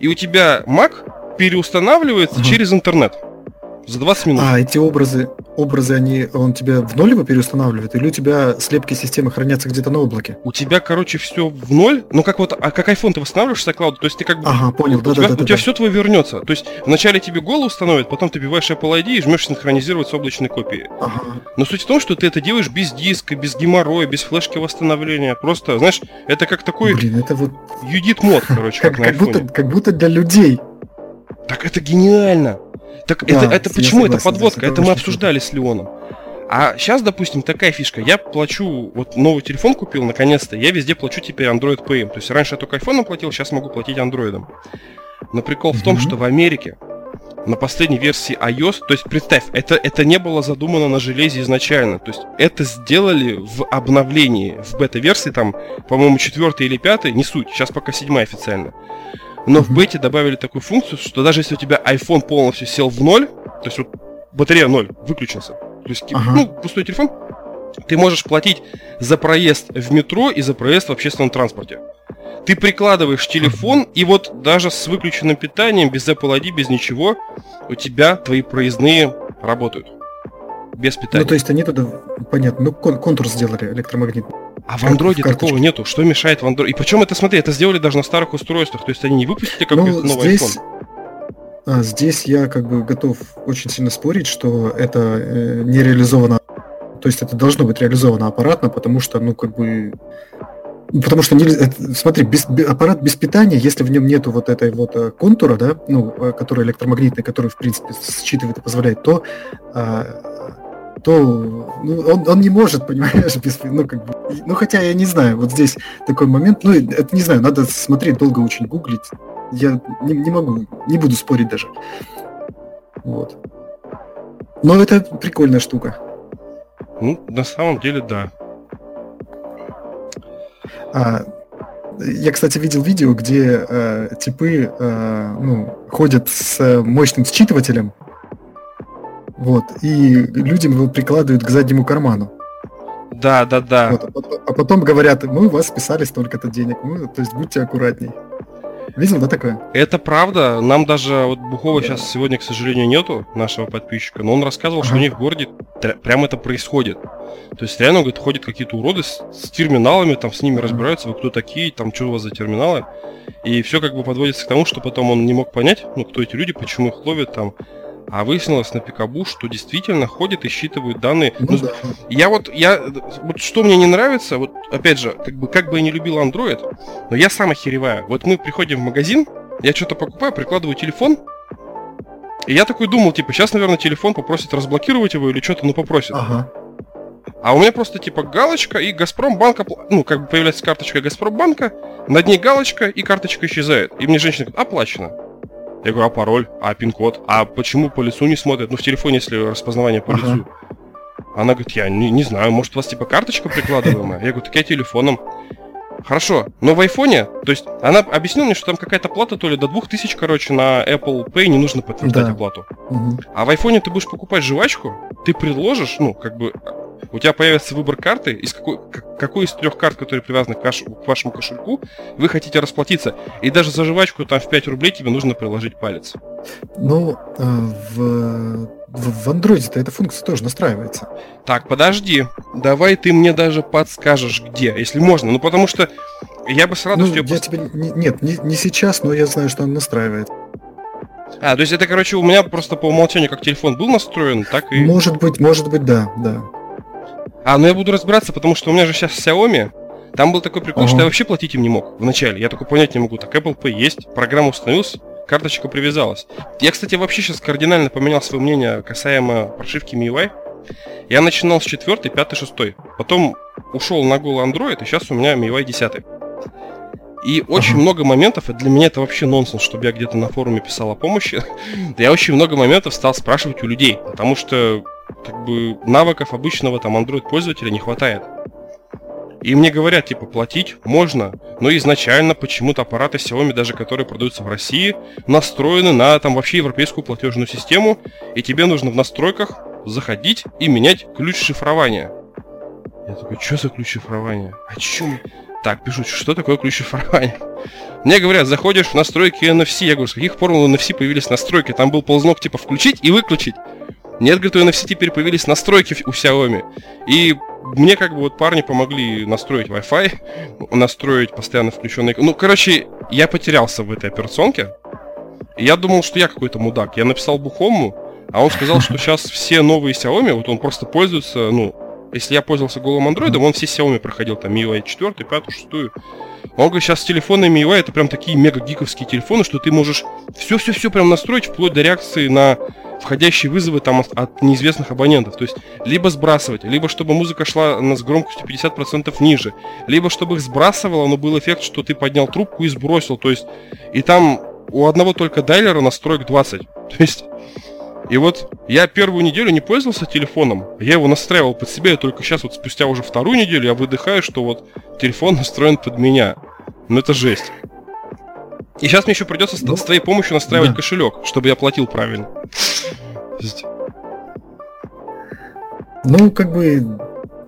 и у тебя Mac переустанавливается ага. через интернет. За 20 минут. А эти образы, образы, они, он тебя в ноль его переустанавливает, или у тебя слепки системы хранятся где-то на облаке? У тебя, короче, все в ноль. Ну как вот, а как iPhone ты восстанавливаешь с iCloud, то есть ты как бы... Ага, понял, да, у тебя, да, да. у да, тебя да. все твое вернется. То есть вначале тебе голову установят, потом ты биваешь Apple ID и жмешь синхронизировать с облачной копией. Ага. Но суть в том, что ты это делаешь без диска, без геморроя, без флешки восстановления. Просто, знаешь, это как такой Блин, это вот юдит мод, короче, как, как на как, будто, как будто для людей. Так это гениально. Так Да, это, это почему это согласен, подводка? это Это мы обсуждали с Леоном. А сейчас, допустим, такая фишка. Я плачу, вот новый телефон купил, наконец-то. Я везде плачу теперь Android Pay. То есть раньше я только iPhone платил, сейчас могу платить Android. Но прикол в том, что в Америке на последней версии iOS, то есть представь, это, это не было задумано на железе изначально. То есть это сделали в обновлении, в бета-версии, там, по-моему, четвертый или пятый, не суть, сейчас пока седьмая официально. Но в бете добавили такую функцию, что даже если у тебя iPhone полностью сел в ноль, то есть вот батарея ноль, выключился, то есть Ага. ну, пустой телефон, ты можешь платить за проезд в метро и за проезд в общественном транспорте. Ты прикладываешь телефон, и вот даже с выключенным питанием, без Apple ID, без ничего, у тебя твои проездные работают. Без питания. Ну, то есть они туда, понятно, ну, кон- контур сделали электромагнитный. а в андроиде такого нету. Что мешает в андроиде? И причем это, смотри, это сделали даже на старых устройствах. То есть они не выпустили как Ну, новый здесь, iPhone. а, здесь я как бы готов очень сильно спорить, что это э, не реализовано, то есть это должно быть реализовано аппаратно, потому что, ну, как бы, ну, потому что, нельзя- смотри, без, бе- аппарат без питания, если в нем нету вот этой вот э, контура, да, ну, э, который электромагнитный, который, в принципе, считывает и позволяет, то, а, то ну, он, он не может, понимаешь, без, ну, как бы, ну, хотя я не знаю, вот здесь такой момент, ну, это не знаю, надо смотреть, долго очень гуглить, я не, не могу, не буду спорить даже. Вот. Но это прикольная штука. Ну, на самом деле, да. А, я, кстати, видел видео, где э, типы э, ну, ходят с э, мощным считывателем, вот, и людям его прикладывают к заднему карману. Да, да, да. Вот, а, потом, а потом говорят, мы у вас списали столько-то денег, ну, то есть будьте аккуратней. Видел, да, такое? Это правда. Нам даже вот Бухова сейчас сегодня, к сожалению, нету нашего подписчика, но он рассказывал, что Ага. у них в городе прям это происходит. То есть реально, говорит, ходят какие-то уроды с, с терминалами, там с ними Ага. разбираются, вы кто такие, там что у вас за терминалы. И все как бы подводится к тому, что потом он не мог понять, ну, кто эти люди, почему их ловят там. А выяснилось на Пикабу, что действительно ходят и считывают данные. Ну, Ну, да. я вот, я, вот что мне не нравится, вот опять же, как бы, как бы я не любил Android, но я сам охереваю. Вот мы приходим в магазин, я что-то покупаю, прикладываю телефон, и я такой думал, типа, сейчас, наверное, телефон попросит разблокировать его или что-то, ну, попросит. Ага. А у меня просто, типа, галочка и Газпромбанк, опла- ну, как бы появляется карточка Газпромбанка, над ней галочка и карточка исчезает. И мне женщина говорит, оплачено. Я говорю, а пароль, а пин-код, а почему по лицу не смотрят? Ну, в телефоне, если распознавание по Ага. лицу. Она говорит, я не, не знаю, может, у вас, типа, карточка прикладываемая? Я говорю, так я телефоном. Хорошо, но в айфоне, то есть она объяснила мне, что там какая-то плата, то ли до 2000, короче, на Apple Pay не нужно подтверждать Да. оплату. Мгм. А в айфоне ты будешь покупать жвачку, ты предложишь, ну, как бы, у тебя появится выбор карты, из какой, какой из трех карт, которые привязаны к, ваш- к вашему кошельку, вы хотите расплатиться. И даже за жвачку там в 5 рублей тебе нужно приложить палец. Ну, э, в, в, Android-то эта функция тоже настраивается. Так, подожди, давай ты мне даже подскажешь, где, если можно. Ну, потому что я бы с Ну, радостью... я пос- тебе... не- нет, не, не сейчас, но я знаю, что он настраивает. А, то есть это, короче, у меня просто по умолчанию как телефон был настроен, так и... Может быть, может быть, да, да. А, ну я буду разбираться, потому что у меня же сейчас Xiaomi. Там был такой прикол, Ага. что я вообще платить им не мог вначале. Я только понять не могу. Так, Apple Pay есть, программа установилась, карточка привязалась. Я, кстати, вообще сейчас кардинально поменял свое мнение касаемо прошивки MIUI. Я начинал с 4, 5, 6. Потом ушел на голый Android, и сейчас у меня MIUI 10. И очень Ага. много моментов, и для меня это вообще нонсенс, чтобы я где-то на форуме писал о помощи. я очень много моментов стал спрашивать у людей, потому что как бы навыков обычного там Android пользователя не хватает. И мне говорят, типа, платить можно, но изначально почему-то аппараты Xiaomi, даже которые продаются в России, настроены на там вообще европейскую платежную систему, и тебе нужно в настройках заходить и менять ключ шифрования. Я такой, что за ключ шифрования? О чем? Так, пишу, что такое ключ шифрования? Мне говорят, заходишь в настройки NFC. Я говорю, с каких пор у NFC появились настройки? Там был ползнок типа включить и выключить. Нет, говорит, у NFC теперь появились настройки у Xiaomi. И мне как бы вот парни помогли настроить Wi-Fi, настроить постоянно включенный... Ну, короче, я потерялся в этой операционке. И я думал, что я какой-то мудак. Я написал Бухому, а он сказал, что сейчас все новые Xiaomi, вот он просто пользуется, ну, если я пользовался голым андроидом, он все Xiaomi проходил, там, MIUI 4, 5, 6. Он говорит, сейчас телефоны MIUI это прям такие мега гиковские телефоны, что ты можешь все-все-все прям настроить, вплоть до реакции на входящие вызовы там от, от неизвестных абонентов. То есть, либо сбрасывать, либо чтобы музыка шла с громкостью 50% ниже, либо чтобы их сбрасывало, но был эффект, что ты поднял трубку и сбросил. То есть, и там у одного только дайлера настроек 20. То есть, и вот я первую неделю не пользовался телефоном, я его настраивал под себя, и только сейчас вот спустя уже вторую неделю я выдыхаю, что вот телефон настроен под меня. Ну это жесть. И сейчас мне еще придется ну, с твоей помощью настраивать да. кошелек, чтобы я платил правильно. Ну, как бы,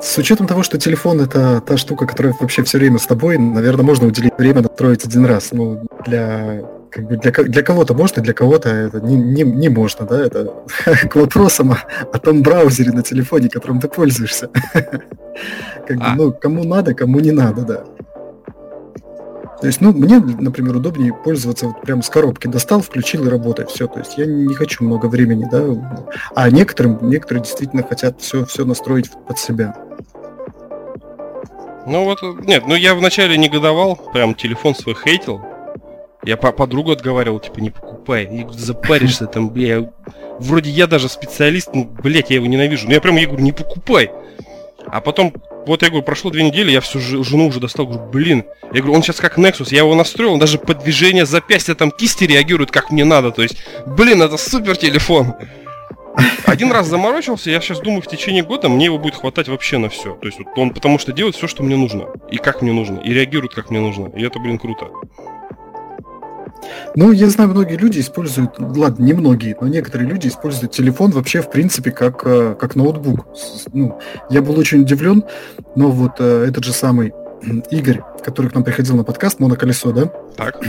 с учетом того, что телефон это та штука, которая вообще все время с тобой, наверное, можно уделить время настроить один раз. Но для как бы для, для кого-то можно, для кого-то это не, не, не можно, да, это к вопросам о, о том браузере на телефоне, которым ты пользуешься. Как бы, а. ну, кому надо, кому не надо, да. То есть, ну, мне, например, удобнее пользоваться вот прям с коробки. Достал, включил и работает. Все. То есть я не хочу много времени, да. А некоторым, некоторые действительно хотят все, все настроить под себя. Ну вот, нет, ну я вначале негодовал, прям телефон свой хейтил. Я по подругу отговаривал, типа, не покупай. И запаришься там, бля. Вроде я даже специалист, ну, блядь, я его ненавижу. Но я прям ей говорю, не покупай. А потом, вот я говорю, прошло две недели, я всю жену уже достал, говорю, блин. Я говорю, он сейчас как Nexus, я его настроил, он даже под движение запястья там кисти реагирует, как мне надо. То есть, блин, это супер телефон. Один раз заморочился, я сейчас думаю, в течение года мне его будет хватать вообще на все. То есть вот он потому что делает все, что мне нужно. И как мне нужно. И реагирует, как мне нужно. И это, блин, круто. Ну, я знаю, многие люди используют, ладно, не многие, но некоторые люди используют телефон вообще, в принципе, как, э, как ноутбук. Ну, я был очень удивлен, но вот э, этот же самый Игорь, который к нам приходил на подкаст, Моноколесо, да? Так.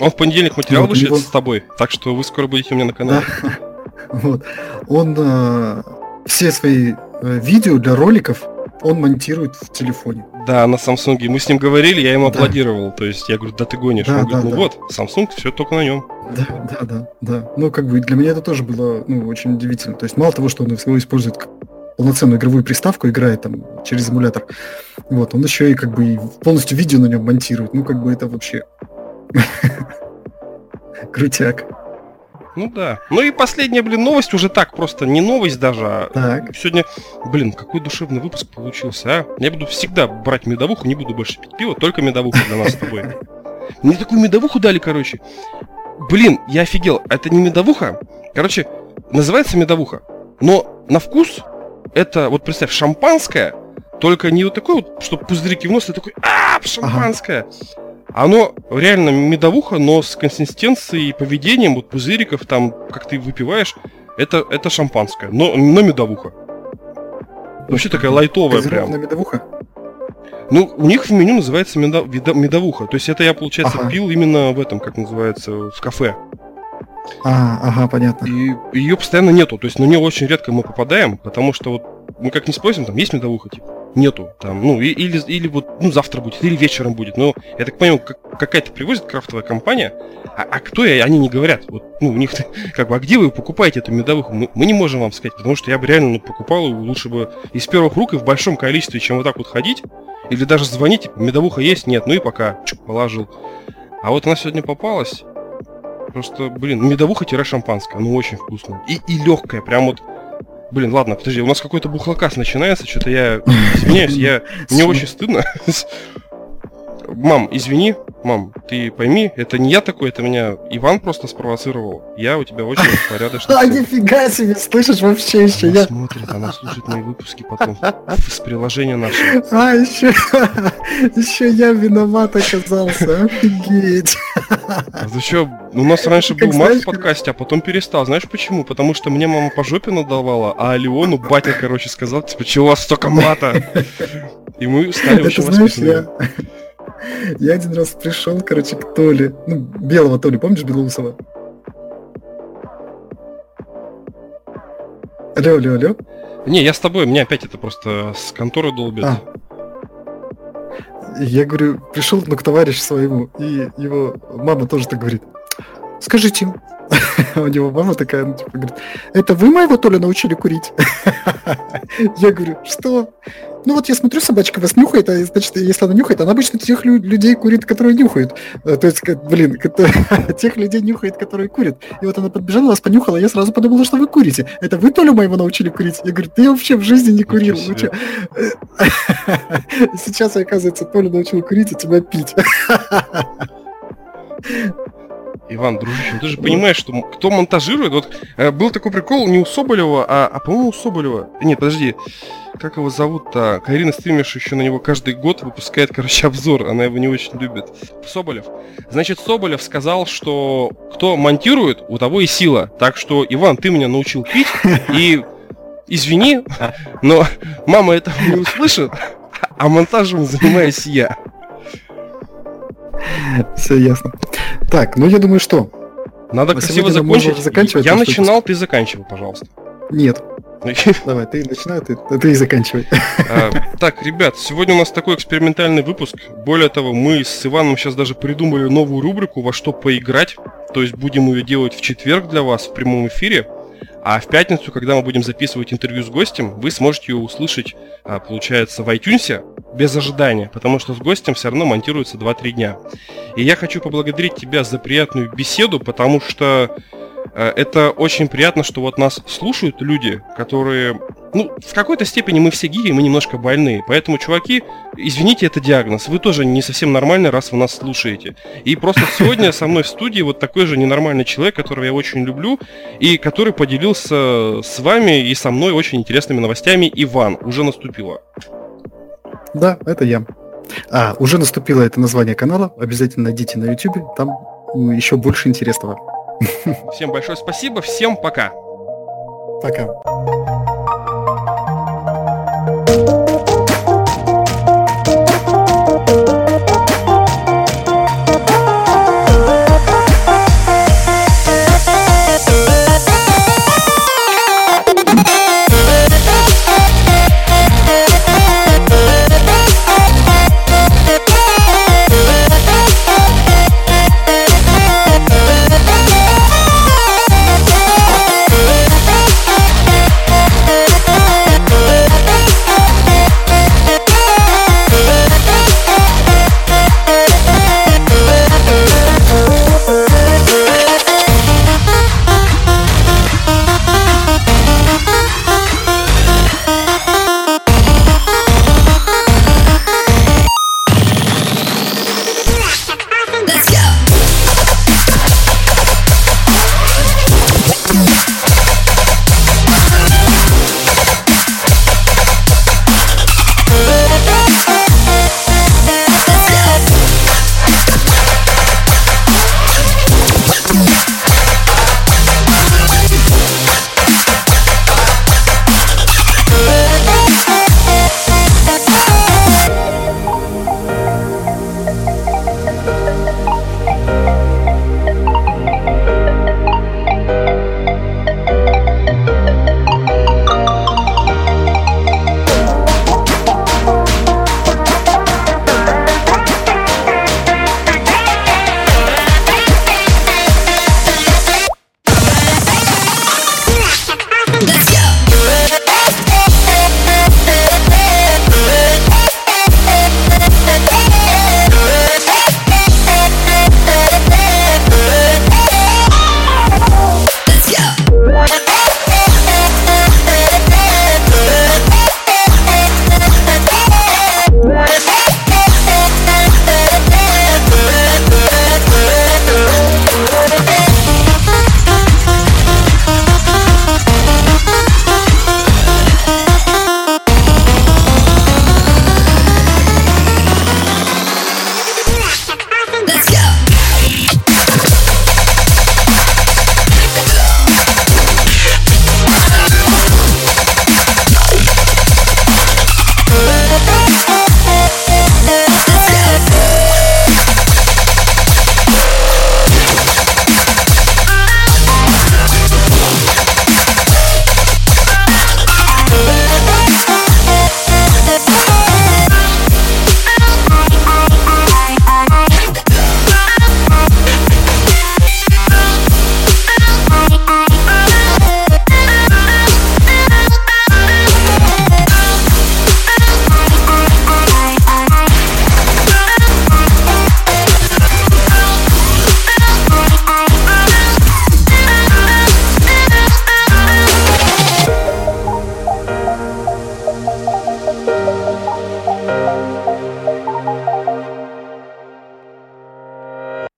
Он в понедельник материал вот, него... с тобой, так что вы скоро будете у меня на канале. Да. Вот. Он э, все свои видео для роликов он монтирует в телефоне. Да, на Samsung. Мы с ним говорили, я ему да. аплодировал. То есть я говорю, да ты гонишь. Да, он да, говорит, ну да. вот, Samsung, все только на нем. Да, да, да, да. Ну, как бы для меня это тоже было ну, очень удивительно. То есть мало того, что он его использует как полноценную игровую приставку, играет там через эмулятор, вот, он еще и как бы полностью видео на нем монтирует. Ну, как бы это вообще крутяк. Ну да. Ну и последняя, блин, новость уже так просто, не новость даже, а так. сегодня, блин, какой душевный выпуск получился, а? Я буду всегда брать медовуху, не буду больше пить пиво, только медовуху для нас с тобой. Мне такую медовуху дали, короче. Блин, я офигел. Это не медовуха. Короче, называется медовуха. Но на вкус это, вот представь, шампанское, только не вот такой вот, чтобы пузырики в нос, а такой, а, шампанское. Ага. Оно реально медовуха, но с консистенцией и поведением вот пузыриков, там, как ты выпиваешь, это, это шампанское, но, но медовуха. Вообще такая лайтовая прям. медовуха? Ну, у них в меню называется медо, медовуха. То есть это я, получается, ага. пил именно в этом, как называется, в кафе. А, ага, понятно. И ее постоянно нету. То есть на нее очень редко мы попадаем, потому что вот мы как не спросим, там есть медовуха, типа нету там, ну, и, или, или вот, ну, завтра будет, или вечером будет. Но я так понимаю, как, какая-то привозит крафтовая компания, а, а кто я, они не говорят. Вот, ну, у них, как бы, а где вы покупаете эту медовуху? Мы, мы не можем вам сказать, потому что я бы реально ну, покупал, лучше бы из первых рук и в большом количестве, чем вот так вот ходить, или даже звонить, медовуха есть, нет, ну и пока, чук, положил. А вот она сегодня попалась, просто, блин, медовуха-шампанское, ну, очень вкусно. И, и легкая, прям вот Блин, ладно, подожди, у нас какой-то бухлокас начинается, что-то я извиняюсь, я... Мне очень стыдно. Мам, извини, мам, ты пойми, это не я такой, это меня Иван просто спровоцировал. Я у тебя очень порядочный. А нифига себе, слышишь вообще еще она я. смотрит, она слушает мои выпуски потом с приложения нашего. А, еще, еще я виноват оказался, офигеть. А ты что, у нас раньше был мат в подкасте, а потом перестал. Знаешь почему? Потому что мне мама по жопе надавала, а Леону батя, короче, сказал, типа, чего у вас столько мата? И мы стали очень воспитанными. Я один раз пришел, короче, к Толе. Ну, белого Толи, помнишь Белоусова? Алло, алло, алло. Не, я с тобой, мне опять это просто с конторы долбит. А. Я говорю, пришел ну, к товарищу своему, и его мама тоже так говорит. Скажите, у него мама такая, ну, типа, говорит, это вы моего Толя научили курить? Я говорю, что? Ну вот я смотрю, собачка вас нюхает, а значит, если она нюхает, она обычно тех людей курит, которые нюхают. Э, то есть, блин, тех людей нюхает, которые курят. И вот она подбежала, вас понюхала, я сразу подумала, что вы курите. Это вы Толю моего научили курить? Я говорю, ты вообще в жизни не курил. Сейчас, оказывается, Толя научил курить, а тебя пить. Иван, дружище, ну ты же понимаешь, что кто монтажирует, вот э, был такой прикол не у Соболева, а, а по-моему у Соболева. Нет, подожди, как его зовут-то? Карина Стримиш еще на него каждый год выпускает, короче, обзор, она его не очень любит. Соболев. Значит, Соболев сказал, что кто монтирует, у того и сила. Так что, Иван, ты меня научил пить, и извини, но мама этого не услышит, а монтажем занимаюсь я. Все ясно. Так, ну я думаю, что? Надо красиво закончить. Заканчивать, я начинал, ты заканчивай, пожалуйста. Нет. Давай, ты начинай, ты, ты и заканчивай. А, так, ребят, сегодня у нас такой экспериментальный выпуск. Более того, мы с Иваном сейчас даже придумали новую рубрику «Во что поиграть». То есть будем ее делать в четверг для вас в прямом эфире. А в пятницу, когда мы будем записывать интервью с гостем, вы сможете ее услышать, а, получается, в iTunes без ожидания, потому что с гостем все равно монтируется 2-3 дня. И я хочу поблагодарить тебя за приятную беседу, потому что Э, это очень приятно, что вот нас слушают люди, которые... Ну, в какой-то степени мы все гири, мы немножко больные. Поэтому, чуваки, извините, это диагноз. Вы тоже не совсем нормальный, раз вы нас слушаете. И просто сегодня со мной в студии вот такой же ненормальный человек, которого я очень люблю, и который поделился с вами и со мной очень интересными новостями. Иван, уже наступило. Да, это я. А, уже наступило это название канала. Обязательно найдите на YouTube, там еще больше интересного. Всем большое спасибо, всем пока. Пока.